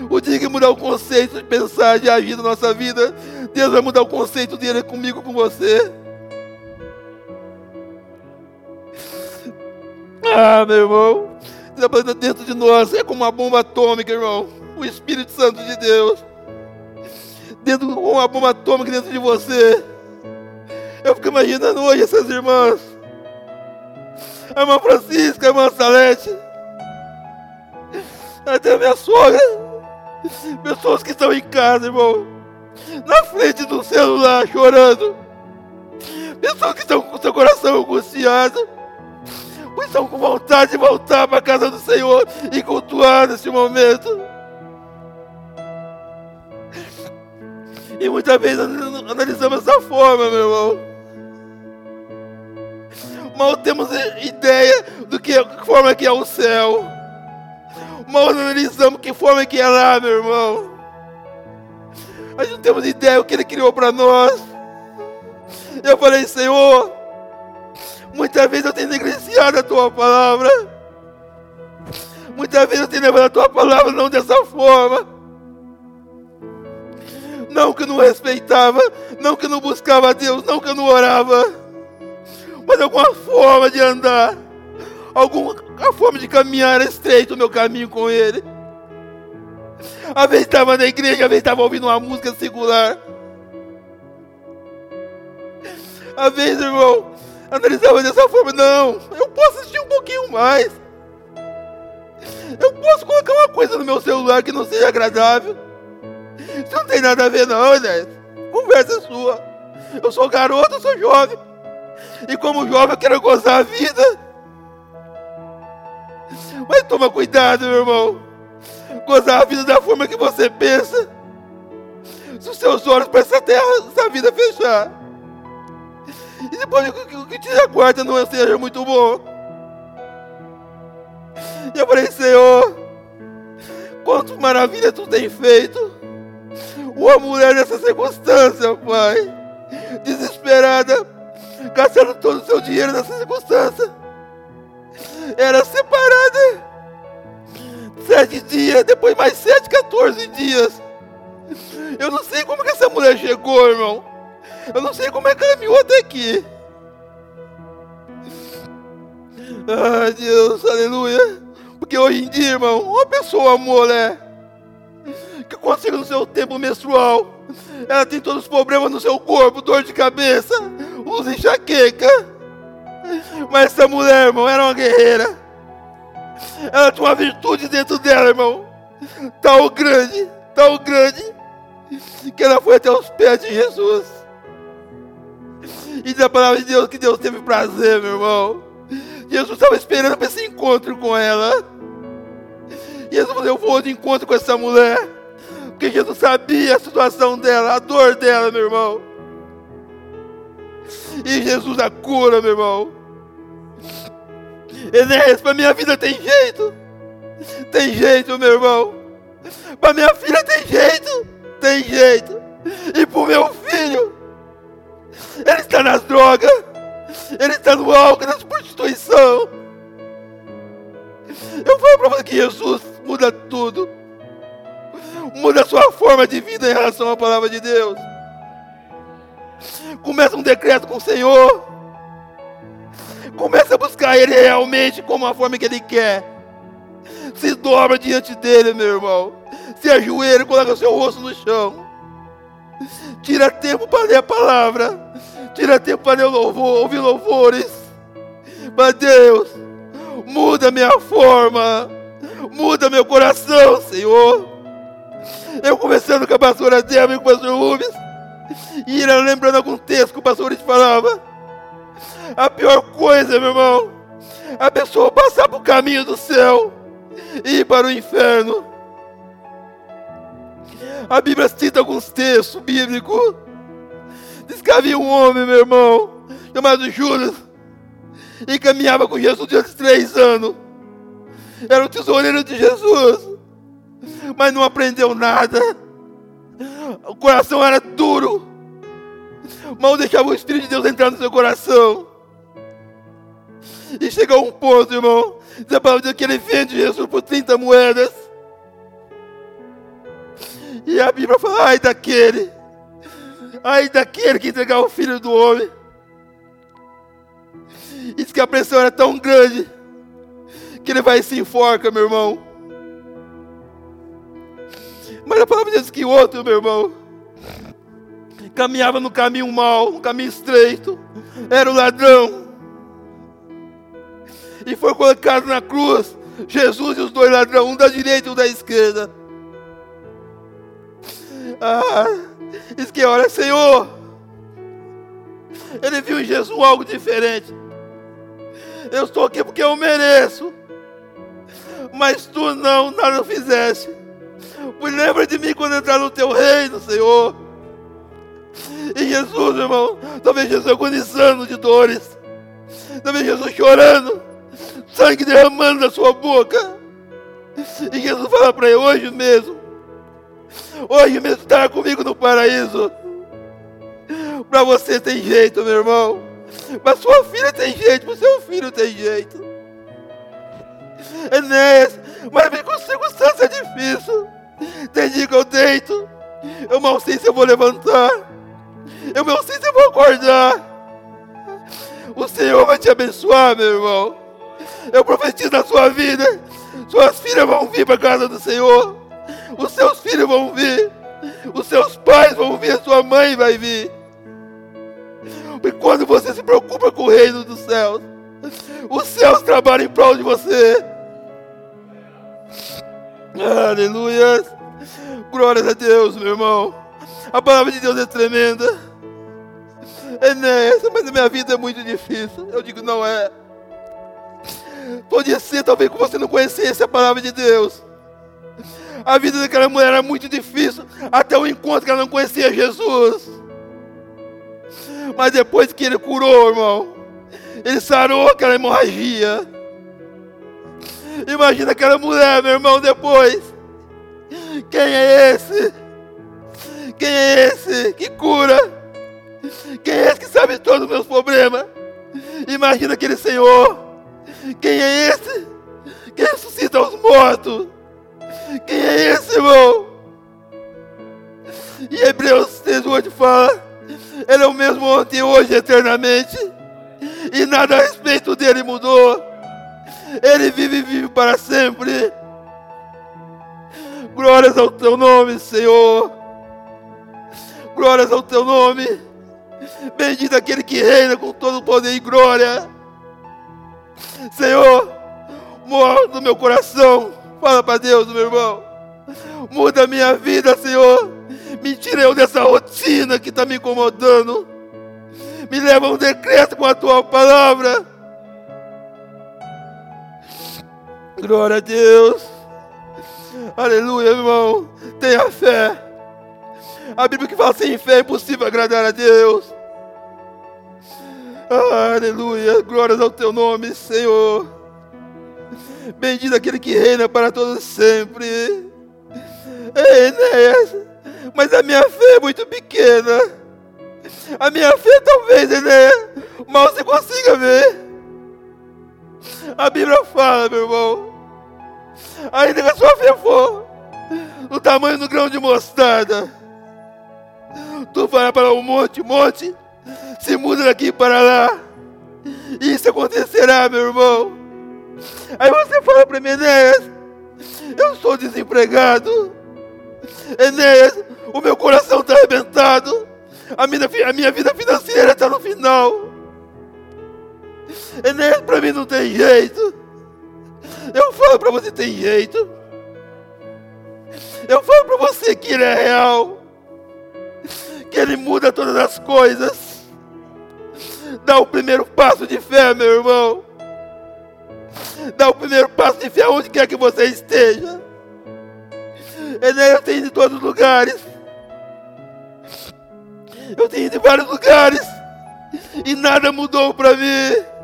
B: O dia que mudar o conceito de pensar, de agir na nossa vida, Deus vai mudar o conceito dele comigo, com você. Ah, meu irmão, dentro de nós é como uma bomba atômica, irmão. O Espírito Santo de Deus. Dentro de uma bomba atômica dentro de você. Eu fico imaginando hoje essas irmãs. A irmã Francisca, a irmã Salete. Até a minha sogra. Pessoas que estão em casa, irmão. Na frente do celular chorando. Pessoas que estão com seu coração angustiado pois estão com vontade de voltar para a casa do Senhor e cultuar nesse momento. E muitas vezes analisamos dessa forma, meu irmão. Mal temos ideia do que, que forma que é o céu. Mal analisamos que forma que é lá, meu irmão. A gente não temos ideia do que Ele criou para nós. Eu falei, Senhor, Muitas vezes eu tenho negligenciado a tua palavra. Muitas vezes eu tenho levado a tua palavra não dessa forma. Não que eu não respeitava, não que eu não buscava a Deus, não que eu não orava, mas alguma forma de andar, alguma forma de caminhar estreito o meu caminho com Ele. Às vezes estava na igreja, às vezes estava ouvindo uma música secular. Às vezes, irmão, analisava dessa forma. Não, eu posso assistir um pouquinho mais. Eu posso colocar uma coisa no meu celular que não seja agradável. Isso não tem nada a ver, não, né? Conversa sua. Eu sou garoto, eu sou jovem. E como jovem eu quero gozar a vida. Mas toma cuidado, meu irmão. Gozar a vida da forma que você pensa. Se os seus olhos para essa terra, essa vida fechar. E depois o que te aguarda não seja muito bom. E eu falei, Senhor, quanto maravilha tu tem feito. Uma mulher nessa circunstância, Pai, desesperada, gastando todo o seu dinheiro nessa circunstância. Era separada. Sete dias, depois mais sete, 14 dias. Eu não sei como que essa mulher chegou, irmão. Eu não sei como é que caminhou até aqui. Ai, Deus, aleluia. Porque hoje em dia, irmão, uma pessoa, mulher, que consiga no seu tempo menstrual, ela tem todos os problemas no seu corpo, dor de cabeça, usa enxaqueca. Mas essa mulher, irmão, era uma guerreira. Ela tinha uma virtude dentro dela, irmão. Tal grande, tal grande, que ela foi até os pés de Jesus. E diz a palavra de Deus que Deus teve prazer, meu irmão. Jesus estava esperando para esse encontro com ela. Jesus falou: Eu vou de encontro com essa mulher. Porque Jesus sabia a situação dela, a dor dela, meu irmão. E Jesus a cura, meu irmão. Enéas, para minha vida tem jeito. Tem jeito, meu irmão. Para minha filha tem jeito. Tem jeito. E para o meu filho, ele está nas drogas. Ele está no álcool, na prostituição. Eu falo para você que Jesus muda tudo. Muda a sua forma de vida em relação à palavra de Deus. Começa um decreto com o Senhor. Começa a buscar Ele realmente como a forma que Ele quer. Se dobra diante dele, meu irmão. Se ajoelha, coloca o seu rosto no chão. Tira tempo para ler a palavra. Tira tempo para ler louvor, ouvir louvores. Mas Deus, muda minha forma. Muda meu coração, Senhor. Eu conversando com a pastora Débora e com o pastor Rubens. [laughs] E lembrando algum texto que o pastor Rubens falava. A pior coisa, meu irmão, a pessoa passar para o caminho do céu e ir para o inferno. A Bíblia cita alguns textos bíblicos. Diz que havia um homem, meu irmão, chamado Judas, e caminhava com Jesus durante três anos. Era o tesoureiro de Jesus, mas não aprendeu nada. O coração era duro. Mal deixava o Espírito de Deus entrar no seu coração. E chegou um ponto, irmão, diz a palavra que ele vende Jesus por 30 moedas. E a Bíblia fala, ai daquele, ai daquele que entregar o filho do homem. Diz que a pressão era tão grande que ele vai e se enforca, meu irmão. Mas a palavra diz que outro, meu irmão, caminhava no caminho mau, no caminho estreito, era o ladrão. E foi colocado na cruz Jesus e os dois ladrões, um da direita e um da esquerda. Ah, diz que olha, Senhor, ele viu em Jesus algo diferente. Eu estou aqui porque eu mereço, mas tu não, nada fizeste. Pois lembra de mim quando entrar no teu reino, Senhor. E Jesus, irmão, talvez Jesus agonizando de dores, talvez Jesus chorando, sangue derramando da sua boca. E Jesus fala para ele hoje mesmo, hoje mesmo estará comigo no paraíso. Para você tem jeito, meu irmão. Para sua filha tem jeito, para seu filho tem jeito. Enéas, mas com circunstância difícil. Tem dia que eu deito, eu mal sei se eu vou levantar, eu mal sei se eu vou acordar. O Senhor vai te abençoar, meu irmão. Eu profetizo na sua vida. Suas filhas vão vir para a casa do Senhor. Os seus filhos vão vir. Os seus pais vão vir. A sua mãe vai vir. E quando você se preocupa com o reino dos céus, os céus trabalham em prol de você. Aleluia. Glórias a Deus, meu irmão. A palavra de Deus é tremenda. É nessa, mas a minha vida é muito difícil. Eu digo, não é. Podia ser talvez que você não conhecesse a palavra de Deus. A vida daquela mulher era muito difícil, até o encontro que ela não conhecia Jesus. Mas depois que ele curou, irmão, ele sarou aquela hemorragia. Imagina aquela mulher, meu irmão, depois. Quem é esse? Quem é esse que cura? Quem é esse que sabe todos os meus problemas? Imagina aquele Senhor. Quem é esse que ressuscita os mortos? Quem é esse, irmão? E Hebreus 3, 8 fala: Ele é o mesmo ontem, hoje, eternamente. E nada a respeito dele mudou. Ele vive e vive para sempre. Glórias ao teu nome, Senhor. Glórias ao teu nome. Bendito aquele que reina com todo poder e glória. Senhor, muda meu coração. Fala para Deus, meu irmão. Muda a minha vida, Senhor. Me tira eu dessa rotina que está me incomodando. Me leva a um decreto com a tua palavra. Glória a Deus. Aleluia, irmão. Tenha fé. A Bíblia que fala sem fé é impossível agradar a Deus. Aleluia, glórias ao teu nome, Senhor. Bendito aquele que reina para todos sempre. Ei, Enéas, mas a minha fé é muito pequena. A minha fé talvez, Enéas, mal se consiga ver. A Bíblia fala, meu irmão, ainda que a sua fé for do tamanho do grão de mostarda, tu vai para o monte, monte, se muda daqui para lá. Isso acontecerá, meu irmão. Aí você fala para mim, Enéas, eu sou desempregado. Enéas, o meu coração está arrebentado. A minha, a minha vida financeira está no final. Enéas, para mim não tem jeito. Eu falo para você, tem jeito. Eu falo para você que ele é real. Que ele muda todas as coisas. Dá o primeiro passo de fé, meu irmão. Dá o primeiro passo de fé onde quer que você esteja. Enéas tem ido em todos os lugares. Eu tenho ido em vários lugares. E nada mudou para mim.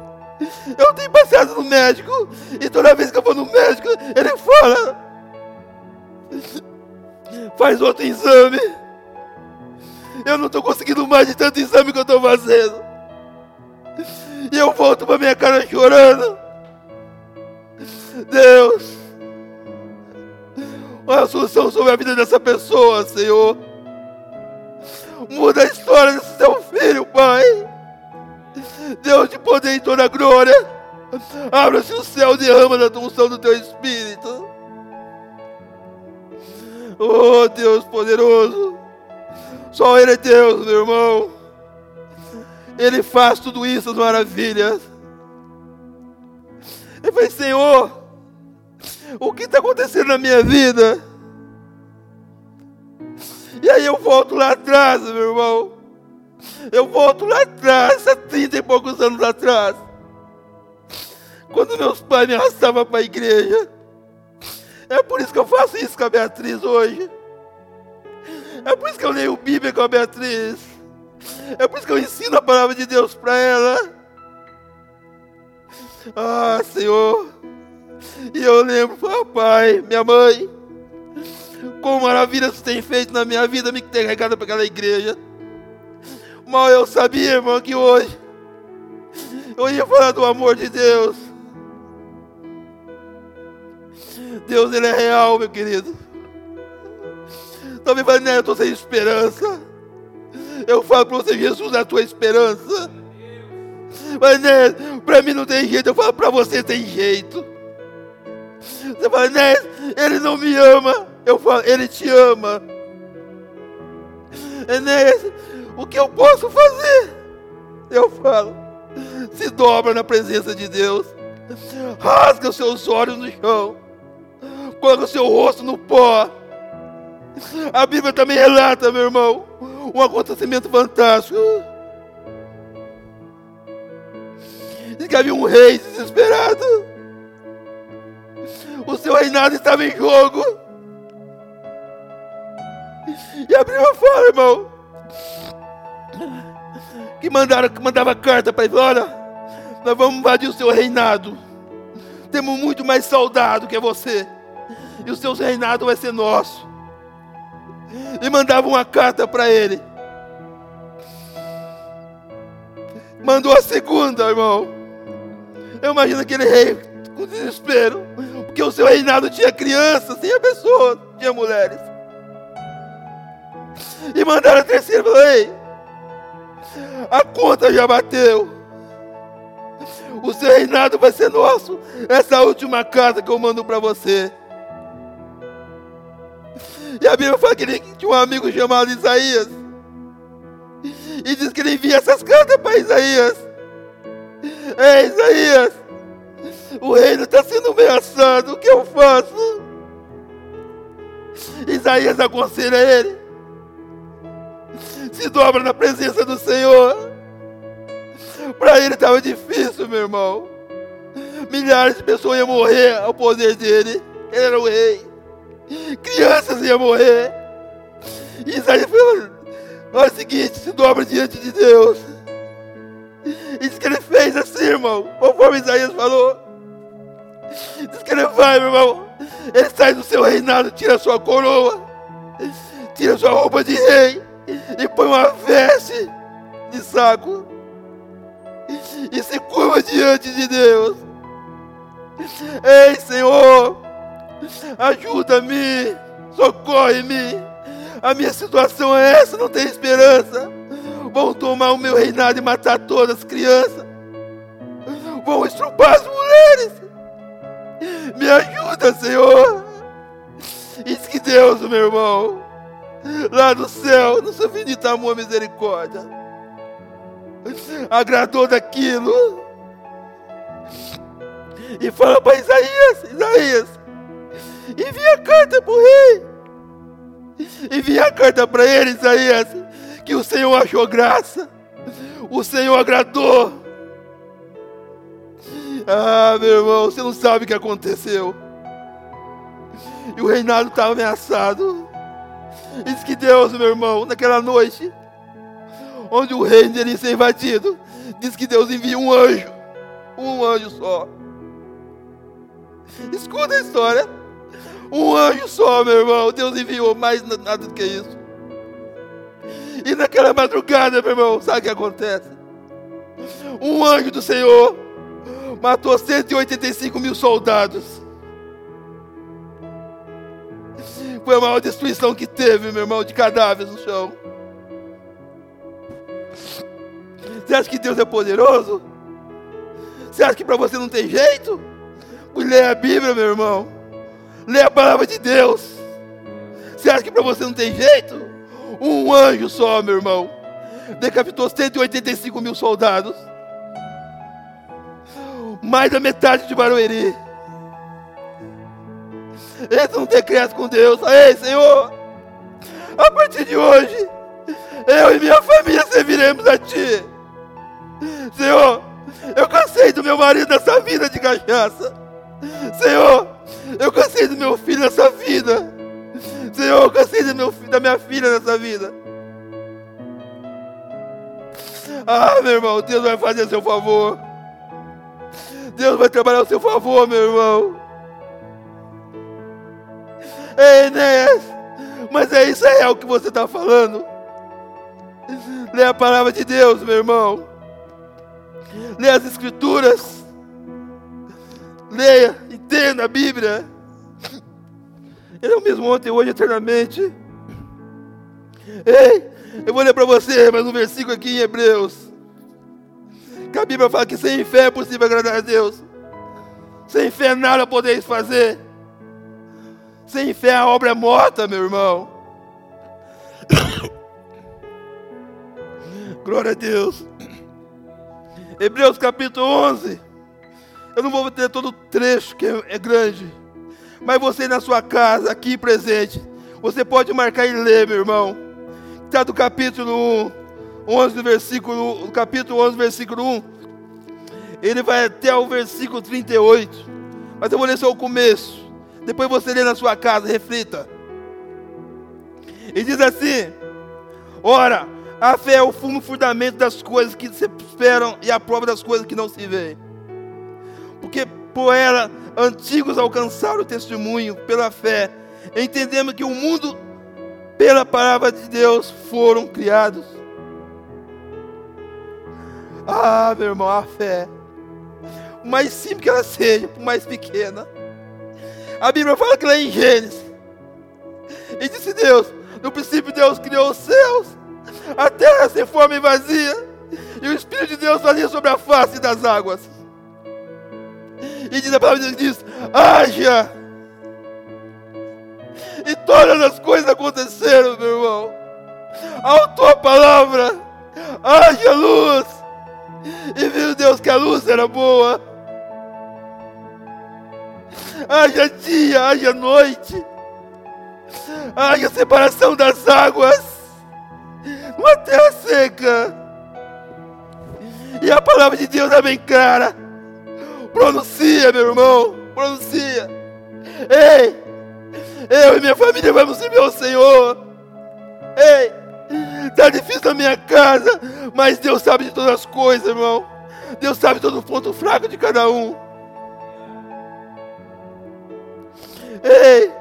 B: Eu tenho passeado no médico. E toda vez que eu vou no médico, ele fala: Faz outro exame. Eu não estou conseguindo mais de tanto exame que eu estou fazendo. E eu volto para minha cara chorando. Deus, olha a solução sobre a vida dessa pessoa, Senhor. Muda a história desse teu filho, Pai. Deus de poder e toda glória. Abra-se o céu, derrama da unção do teu Espírito. Oh Deus poderoso. Só Ele é Deus, meu irmão. Ele faz tudo isso, as maravilhas. Ele faz, Senhor, o que está acontecendo na minha vida? E aí eu volto lá atrás, meu irmão. Eu volto lá atrás, há 30 e poucos anos atrás. Quando meus pais me arrastavam para a igreja. É por isso que eu faço isso com a Beatriz hoje. É por isso que eu leio Bíblia com a Beatriz. É por isso que eu ensino a palavra de Deus para ela. Ah, Senhor. E eu lembro, papai, minha mãe, como maravilhas você tem feito na minha vida, me ter regado para aquela igreja. Mal eu sabia, irmão, que hoje eu ia falar do amor de Deus. Deus, Ele é real, meu querido. Talvez fale, né, eu estou sem esperança. Eu falo para você, Jesus é a tua esperança. Mas, né, para mim não tem jeito. Eu falo para você, tem jeito. Você fala, né, Ele não me ama. Eu falo, Ele te ama. Enéas, o que eu posso fazer? Eu falo, se dobra na presença de Deus, rasga os seus olhos no chão, coloca o seu rosto no pó. A Bíblia também relata, meu irmão, um acontecimento fantástico. Diz que havia um rei desesperado. O seu reinado estava em jogo. E a Bíblia fala, irmão, que, mandaram, que mandava carta para ele: olha, nós vamos invadir o seu reinado. Temos muito mais soldado que você. E o seu reinado vai ser nosso. E mandava uma carta para ele. Mandou a segunda, irmão. Eu imagino aquele rei com desespero. Porque o seu reinado tinha crianças, tinha pessoas, tinha mulheres. E mandaram a terceira, falou, ei, a conta já bateu. O seu reinado vai ser nosso. Essa última carta que eu mando para você. E a Bíblia fala que ele tinha um amigo chamado Isaías. E diz que ele envia essas cartas para Isaías. Ei, Isaías, o reino está sendo ameaçado. O que eu faço? Isaías aconselha ele se dobra na presença do Senhor. Para ele estava difícil, meu irmão. Milhares de pessoas iam morrer ao poder dele. Ele era o rei. Crianças iam morrer. E Isaías falou: olha o seguinte, se dobra diante de Deus. Diz que ele fez assim, irmão, conforme Isaías falou. Diz que ele vai, meu irmão. Ele sai do seu reinado, tira sua coroa, tira sua roupa de rei e põe uma veste de saco e se curva diante de Deus. Ei, Senhor, ajuda-me, socorre-me. A minha situação é essa, não tem esperança. Vão tomar o meu reinado e matar todas as crianças. Vão estrupar as mulheres. Me ajuda, Senhor. Diz que Deus, meu irmão, lá no céu, no seu infinito amor e misericórdia, agradou daquilo. E fala para Isaías, Isaías, envia a carta para o rei. Envia a carta para ele, Isaías, que o Senhor achou graça. O Senhor agradou. Ah, meu irmão, você não sabe o que aconteceu. E o reinado estava ameaçado. Diz que Deus, meu irmão, naquela noite, onde o reino dele ser invadido, diz que Deus envia um anjo. Um anjo só. Escuta a história. Um anjo só, meu irmão. Deus enviou mais nada do que isso. E naquela madrugada, meu irmão, sabe o que acontece? Um anjo do Senhor matou 185 mil soldados. Foi a maior destruição que teve, meu irmão, de cadáveres no chão. Você acha que Deus é poderoso? Você acha que para você não tem jeito? Leia a Bíblia, meu irmão. Leia a palavra de Deus. Você acha que para você não tem jeito? Um anjo só, meu irmão, decapitou 185 mil soldados. Mais da metade de Barueri. Esse é um decreto com Deus. Ei, Senhor, a partir de hoje, eu e minha família serviremos a Ti. Senhor, eu cansei do meu marido nessa vida de cachaça. Senhor, eu cansei do meu filho nessa vida. Senhor, eu cansei do meu, da minha filha nessa vida. Ah, meu irmão, Deus vai fazer a seu favor. Deus vai trabalhar a seu favor, meu irmão. Ei, Enéas, mas é isso é o que você está falando. Lê a palavra de Deus, meu irmão. Lê as escrituras. Leia, entenda a Bíblia. Ele é o mesmo ontem, hoje, eternamente. Ei, eu vou ler para você mais um versículo aqui em Hebreus. Que a Bíblia fala que sem fé é possível agradar a Deus. Sem fé nada podeis fazer. Sem fé a obra é morta, meu irmão. [coughs] Glória a Deus. Hebreus capítulo 11. Eu não vou ter todo o trecho que é grande. Mas você na sua casa, aqui presente, você pode marcar e ler, meu irmão. Está do capítulo 1, 11, versículo, capítulo 11, versículo 1. Ele vai até o versículo 38. Mas eu vou ler só o começo. Depois você lê na sua casa, reflita. E diz assim: Ora, a fé é o fundamento das coisas que se esperam e a prova das coisas que não se veem. Porque por ela antigos alcançaram o testemunho pela fé, entendemos que o mundo, pela palavra de Deus, foram criados. Ah, meu irmão, a fé, por mais simples que ela seja, por mais pequena, a Bíblia fala que lá em Gênesis, e disse Deus: no princípio Deus criou os céus, a terra sem forma e vazia, e o Espírito de Deus fazia sobre a face das águas. E diz a palavra de Deus diz: haja. E todas as coisas aconteceram, meu irmão. Ao tua palavra, haja luz. E viu Deus que a luz era boa. Haja dia, haja noite. Haja separação das águas. Uma terra seca. E a palavra de Deus é bem clara. Pronuncia, meu irmão. Pronuncia. Ei, eu e minha família vamos servir ao Senhor. Ei, está difícil na minha casa, mas Deus sabe de todas as coisas, irmão. Deus sabe todo o ponto fraco de cada um. Ei,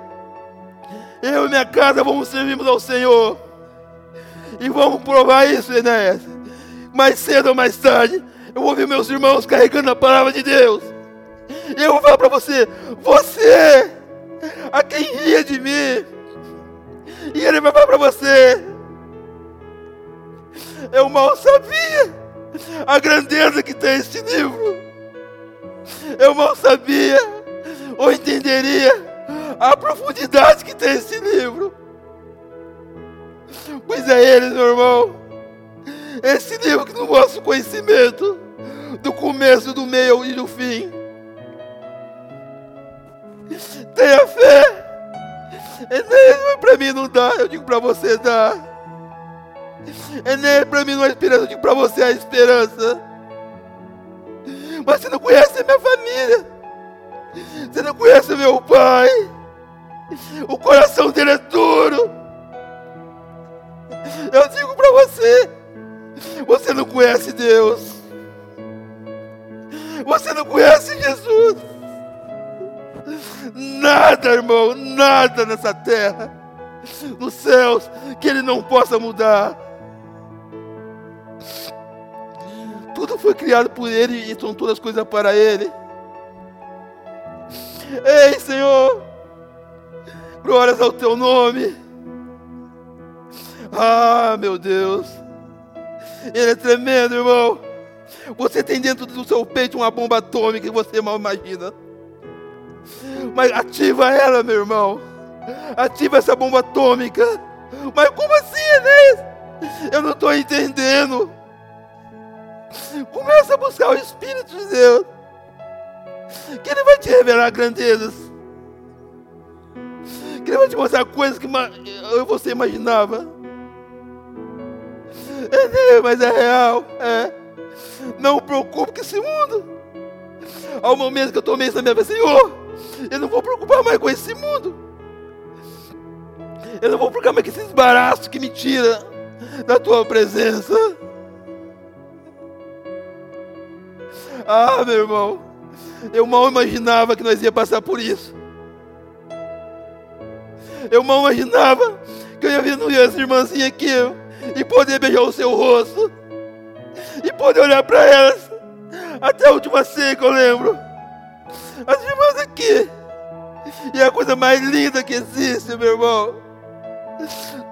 B: eu e minha casa vamos servir ao Senhor. E vamos provar isso, Enéas. Mais cedo ou mais tarde, eu vou ver meus irmãos carregando a palavra de Deus. E eu vou falar para você: você, a quem ria de mim, e ele vai falar para você: eu mal sabia a grandeza que tem este livro. Eu mal sabia ou entenderia a profundidade que tem esse livro. Pois é ele, meu irmão. Esse livro que nos mostra conhecimento do começo, do meio e do fim. Tenha fé. Enem para mim não dá, eu digo para você dá. Enem para mim não é esperança, eu digo para você é esperança. Mas você não conhece a minha família. Você não conhece meu pai. O coração dele é duro. Eu digo para você: você não conhece Deus. Você não conhece Jesus. Nada, irmão, nada nessa terra, nos céus, que Ele não possa mudar. Tudo foi criado por Ele e são todas coisas para Ele. Ei, Senhor, glórias ao Teu nome. Ah, meu Deus, Ele é tremendo, irmão. Você tem dentro do seu peito uma bomba atômica que você mal imagina. Mas ativa ela, meu irmão. Ativa essa bomba atômica. Mas como assim, Enéas? Eu não estou entendendo. Começa a buscar o Espírito de Deus. Que Ele vai te revelar grandezas. Ele vai te mostrar coisas que você imaginava. É, mas é real. É. Não preocupe com esse mundo. Ao momento que eu tomei essa minha vida, Senhor, eu não vou preocupar mais com esse mundo. Eu não vou preocupar mais com esses embaraços que me tira da tua presença. Ah, meu irmão, eu mal imaginava que nós ia passar por isso. Eu mal imaginava que eu ia ver as irmãzinhas aqui e poder beijar o seu rosto e poder olhar para elas até a última ceia que eu lembro. As irmãs aqui. E a coisa mais linda que existe, meu irmão.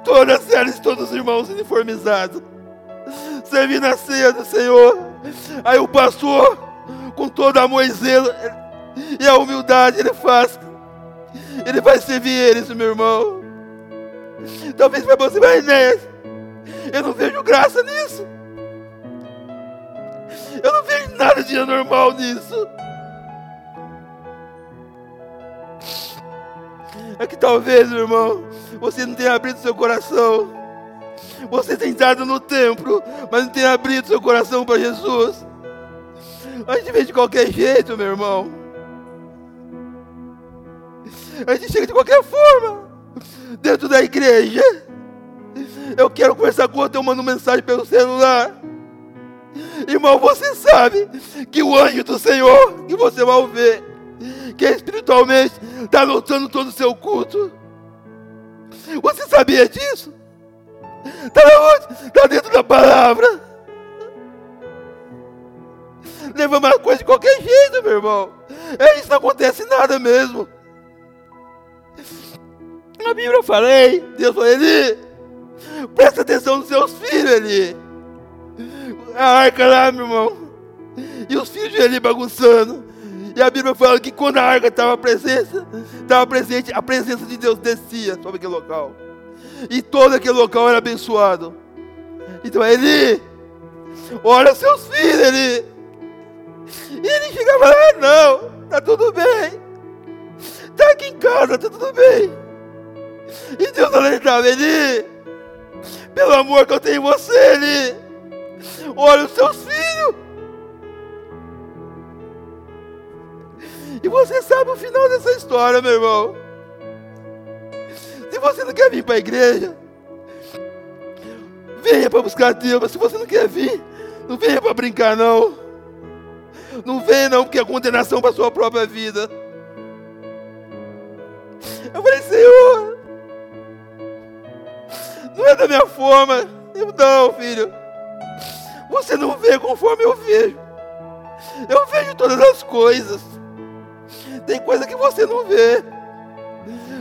B: Todas elas, todos os irmãos uniformizados. Servindo a ceia do Senhor. Aí o pastor, com todo amor e zelo e a humildade, ele faz. Ele vai servir eles, meu irmão. Talvez para você, mas Inês, eu não vejo graça nisso. Eu não vejo nada de anormal nisso. É que talvez, meu irmão, você não tenha abrido seu coração. Você tem entrado no templo, mas não tem abrido seu coração para Jesus. A gente vê de qualquer jeito, meu irmão. A gente chega de qualquer forma. Dentro da igreja. Eu quero conversar com você, eu mando mensagem pelo celular. Irmão, você sabe que o anjo do Senhor, que você vai ver, que espiritualmente está lutando todo o seu culto. Você sabia disso? Está onde? Está dentro da palavra. Leva uma coisa de qualquer jeito, meu irmão. É isso, não acontece nada mesmo. Na Bíblia eu falei, Deus falou, Eli, presta atenção nos seus filhos, Eli. A arca lá, meu irmão. E os filhos de Eli bagunçando. E a Bíblia fala que quando a arca estava presente, estava presente, a presença de Deus descia sobre aquele local. E todo aquele local era abençoado. Então ele, olha seus filhos, ele. E ele chegava lá, ah, não, tá tudo bem. Tá aqui em casa, tá tudo bem. E Deus alertava ele, pelo amor que eu tenho em você, ele. Olha os seus filhos. E você sabe o final dessa história, meu irmão. Se você não quer vir para a igreja, venha para buscar Deus. Mas se você não quer vir, não venha para brincar, não. Não vem não, porque é condenação para a sua própria vida. Eu falei, Senhor, não é da minha forma. Eu não, filho. Você não vê conforme eu vejo. Eu vejo todas as coisas. Tem coisa que você não vê.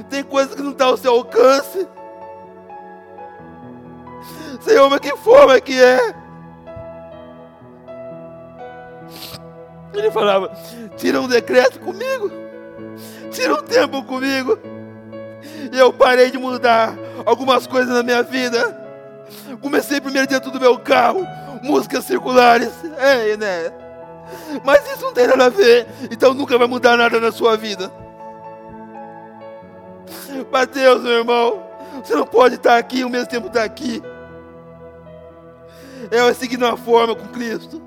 B: Tem coisa que não está ao seu alcance. Senhor, mas que forma que é? Ele falava: tira um decreto comigo, tira um tempo comigo. E eu parei de mudar algumas coisas na minha vida. Comecei primeiro dentro do meu carro, músicas circulares. É, né? Mas isso não tem nada a ver, então nunca vai mudar nada na sua vida. Mateus, meu irmão, você não pode estar aqui ao mesmo tempo estar aqui. Eu seguindo uma forma com Cristo.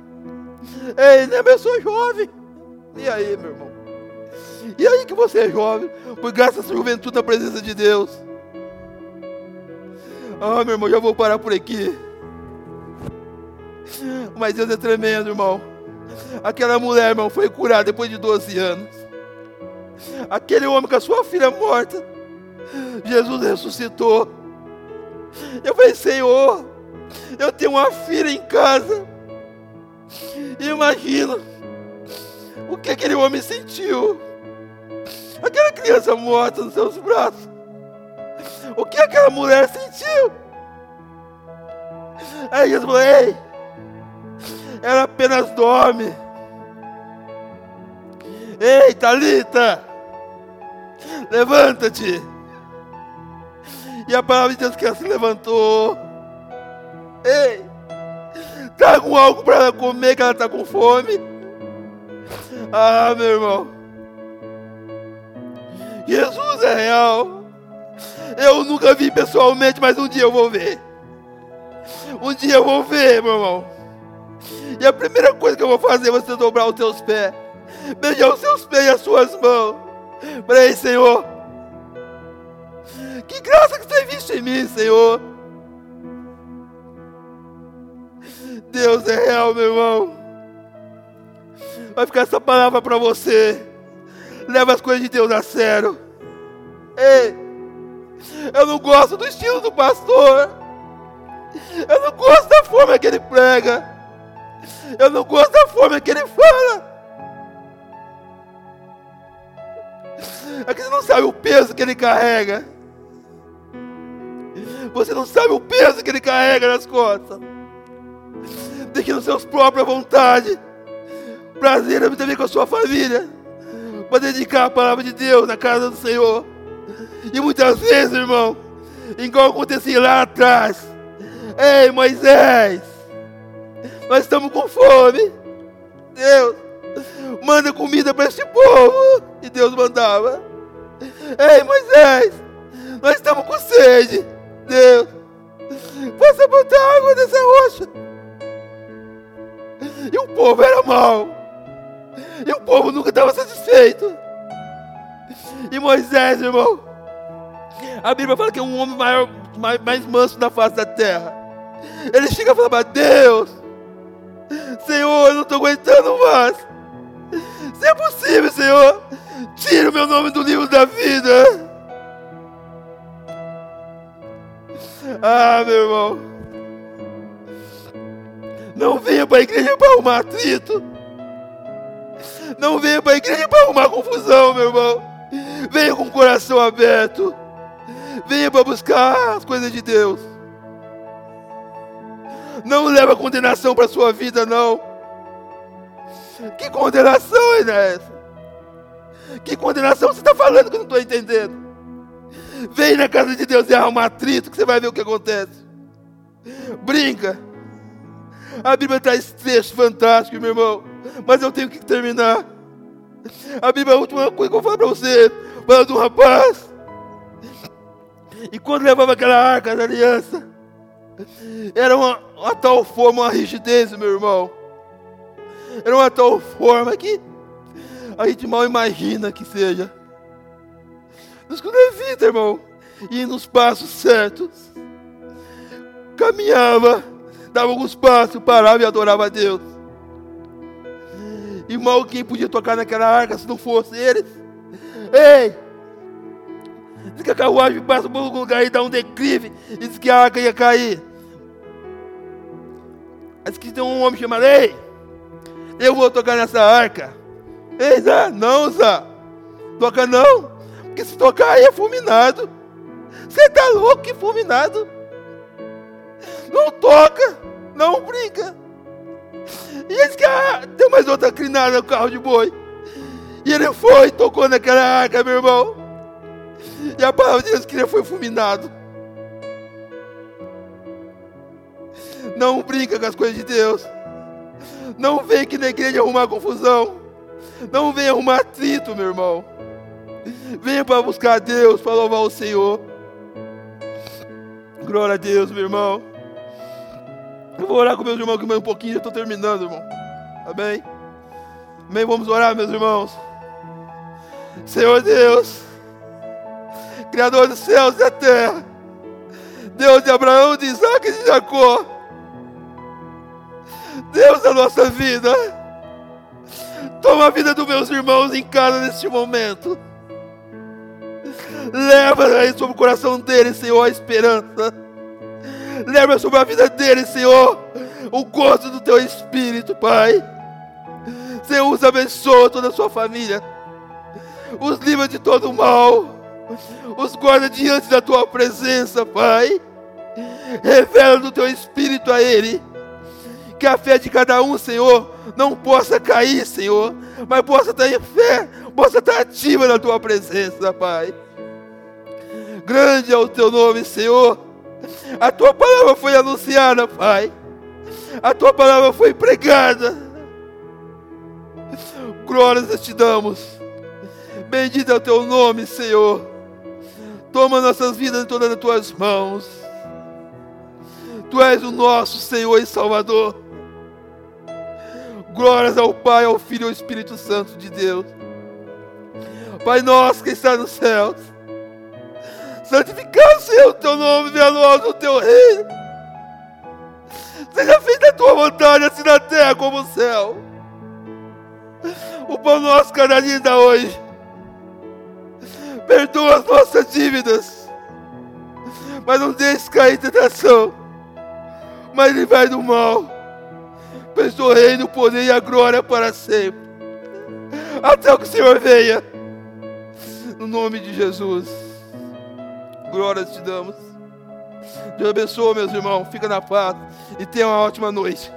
B: Ei, né, eu sou jovem. E aí, meu irmão? E aí que você é jovem, por graça à juventude na presença de Deus. Ah, meu irmão, já vou parar por aqui. Mas Deus é tremendo, irmão. Aquela mulher, irmão, foi curada depois de 12 anos. Aquele homem com a sua filha morta, Jesus ressuscitou. Eu falei, Senhor, eu tenho uma filha em casa. Imagina o que aquele homem sentiu. Aquela criança morta nos seus braços. O que aquela mulher sentiu? Aí Jesus falou: Ei, ela apenas dorme. Ei, Talita, levanta-te. E a palavra de Deus que ela se levantou. Ei, traga algo para ela comer, que ela está com fome. Ah, meu irmão. Jesus é real. Eu nunca vi pessoalmente, mas um dia eu vou ver. Um dia eu vou ver, meu irmão. E a primeira coisa que eu vou fazer é você dobrar os teus pés, beijar os seus pés e as suas mãos. Para Senhor. Que graça que você visto em mim, Senhor. Deus é real, meu irmão. Vai ficar essa palavra para você. Leva as coisas de Deus a sério. Ei, eu não gosto do estilo do pastor. Eu não gosto da forma que ele prega. Eu não gosto da forma que ele fala. É que você não sabe o peso que ele carrega. Você não sabe o peso que ele carrega nas costas seguindo seus próprias vontades. Prazer é também com a sua família. Para dedicar a palavra de Deus na casa do Senhor. E muitas vezes, irmão, igual acontecia lá atrás. Ei, Moisés, nós estamos com fome. Deus, manda comida para este povo. E Deus mandava. Ei, Moisés, nós estamos com sede. Deus, possa botar água nessa rocha. E o povo era mau. E o povo nunca estava satisfeito. E Moisés, irmão, a Bíblia fala que é um homem maior, mais, mais manso da face da terra. Ele chega e fala Deus: Senhor, eu não estou aguentando mais. Se é possível, Senhor, tira o meu nome do livro da vida. Ah, meu irmão. Não venha para a igreja para arrumar atrito. Não venha para a igreja para arrumar confusão, meu irmão. Venha com o coração aberto. Venha para buscar as coisas de Deus. Não leva condenação para a sua vida, não. Que condenação é essa? Que condenação você está falando que eu não estou entendendo? Vem na casa de Deus e arruma atrito que você vai ver o que acontece. Brinca. A Bíblia traz textos fantásticos, meu irmão. Mas eu tenho que terminar. A Bíblia é a última coisa que eu vou falar para você. Fala um rapaz. E quando levava aquela arca da aliança, era uma, uma tal forma, uma rigidez, meu irmão. Era uma tal forma que a gente mal imagina que seja. Nos levita, irmão, e nos passos certos, caminhava dava alguns passos, parava e adorava a Deus. Irmão, quem podia tocar naquela arca se não fosse eles? Ei! Diz que a carruagem passa por algum lugar e dá um declive. E diz que a arca ia cair. Diz que tem um homem chamado, ei! Eu vou tocar nessa arca. Ei, Zé, não, Zé. Toca não. Porque se tocar aí é fulminado. Você tá louco que fulminado? Não toca, não brinca. E eles que ah, tem mais outra crinada no carro de boi. E ele foi, tocou naquela arca, meu irmão. E a palavra de Deus que ele foi fulminado. Não brinca com as coisas de Deus. Não vem aqui na igreja arrumar confusão. Não vem arrumar atrito, meu irmão. Venha para buscar Deus, para louvar o Senhor. Glória a Deus, meu irmão. Eu vou orar com meus irmãos aqui mais um pouquinho, já estou terminando, irmão. Amém? Amém? Vamos orar, meus irmãos. Senhor Deus, Criador dos céus e da terra, Deus de Abraão, de Isaac e de Jacó, Deus da nossa vida, toma a vida dos meus irmãos em casa neste momento. Leva aí sobre o coração deles, Senhor, a esperança. Leva sobre a vida deles, Senhor, o gosto do teu espírito, Pai. Senhor, os abençoa toda a sua família. Os livra de todo mal. Os guarda diante da tua presença, Pai. Revela do teu espírito a ele. Que a fé de cada um, Senhor, não possa cair, Senhor, mas possa estar em fé, possa estar ativa na tua presença, Pai. Grande é o teu nome, Senhor. A tua palavra foi anunciada, Pai. A tua palavra foi pregada. Glórias te damos. Bendito é o teu nome, Senhor. Toma nossas vidas em todas as tuas mãos. Tu és o nosso Senhor e Salvador. Glórias ao Pai, ao Filho e ao Espírito Santo de Deus. Pai nosso que está nos céus santificado seja o teu nome, venha nós o teu reino. Seja feita a tua vontade, assim na terra como no céu. O pão nosso cada dia da hoje. Perdoa as nossas dívidas. Mas não deixe cair em tentação. Mas livrai do mal. Pois o reino, o poder e a glória para sempre. Até que o Senhor venha. No nome de Jesus. Glórias te damos. Deus abençoe, meus irmãos. Fica na paz e tenha uma ótima noite.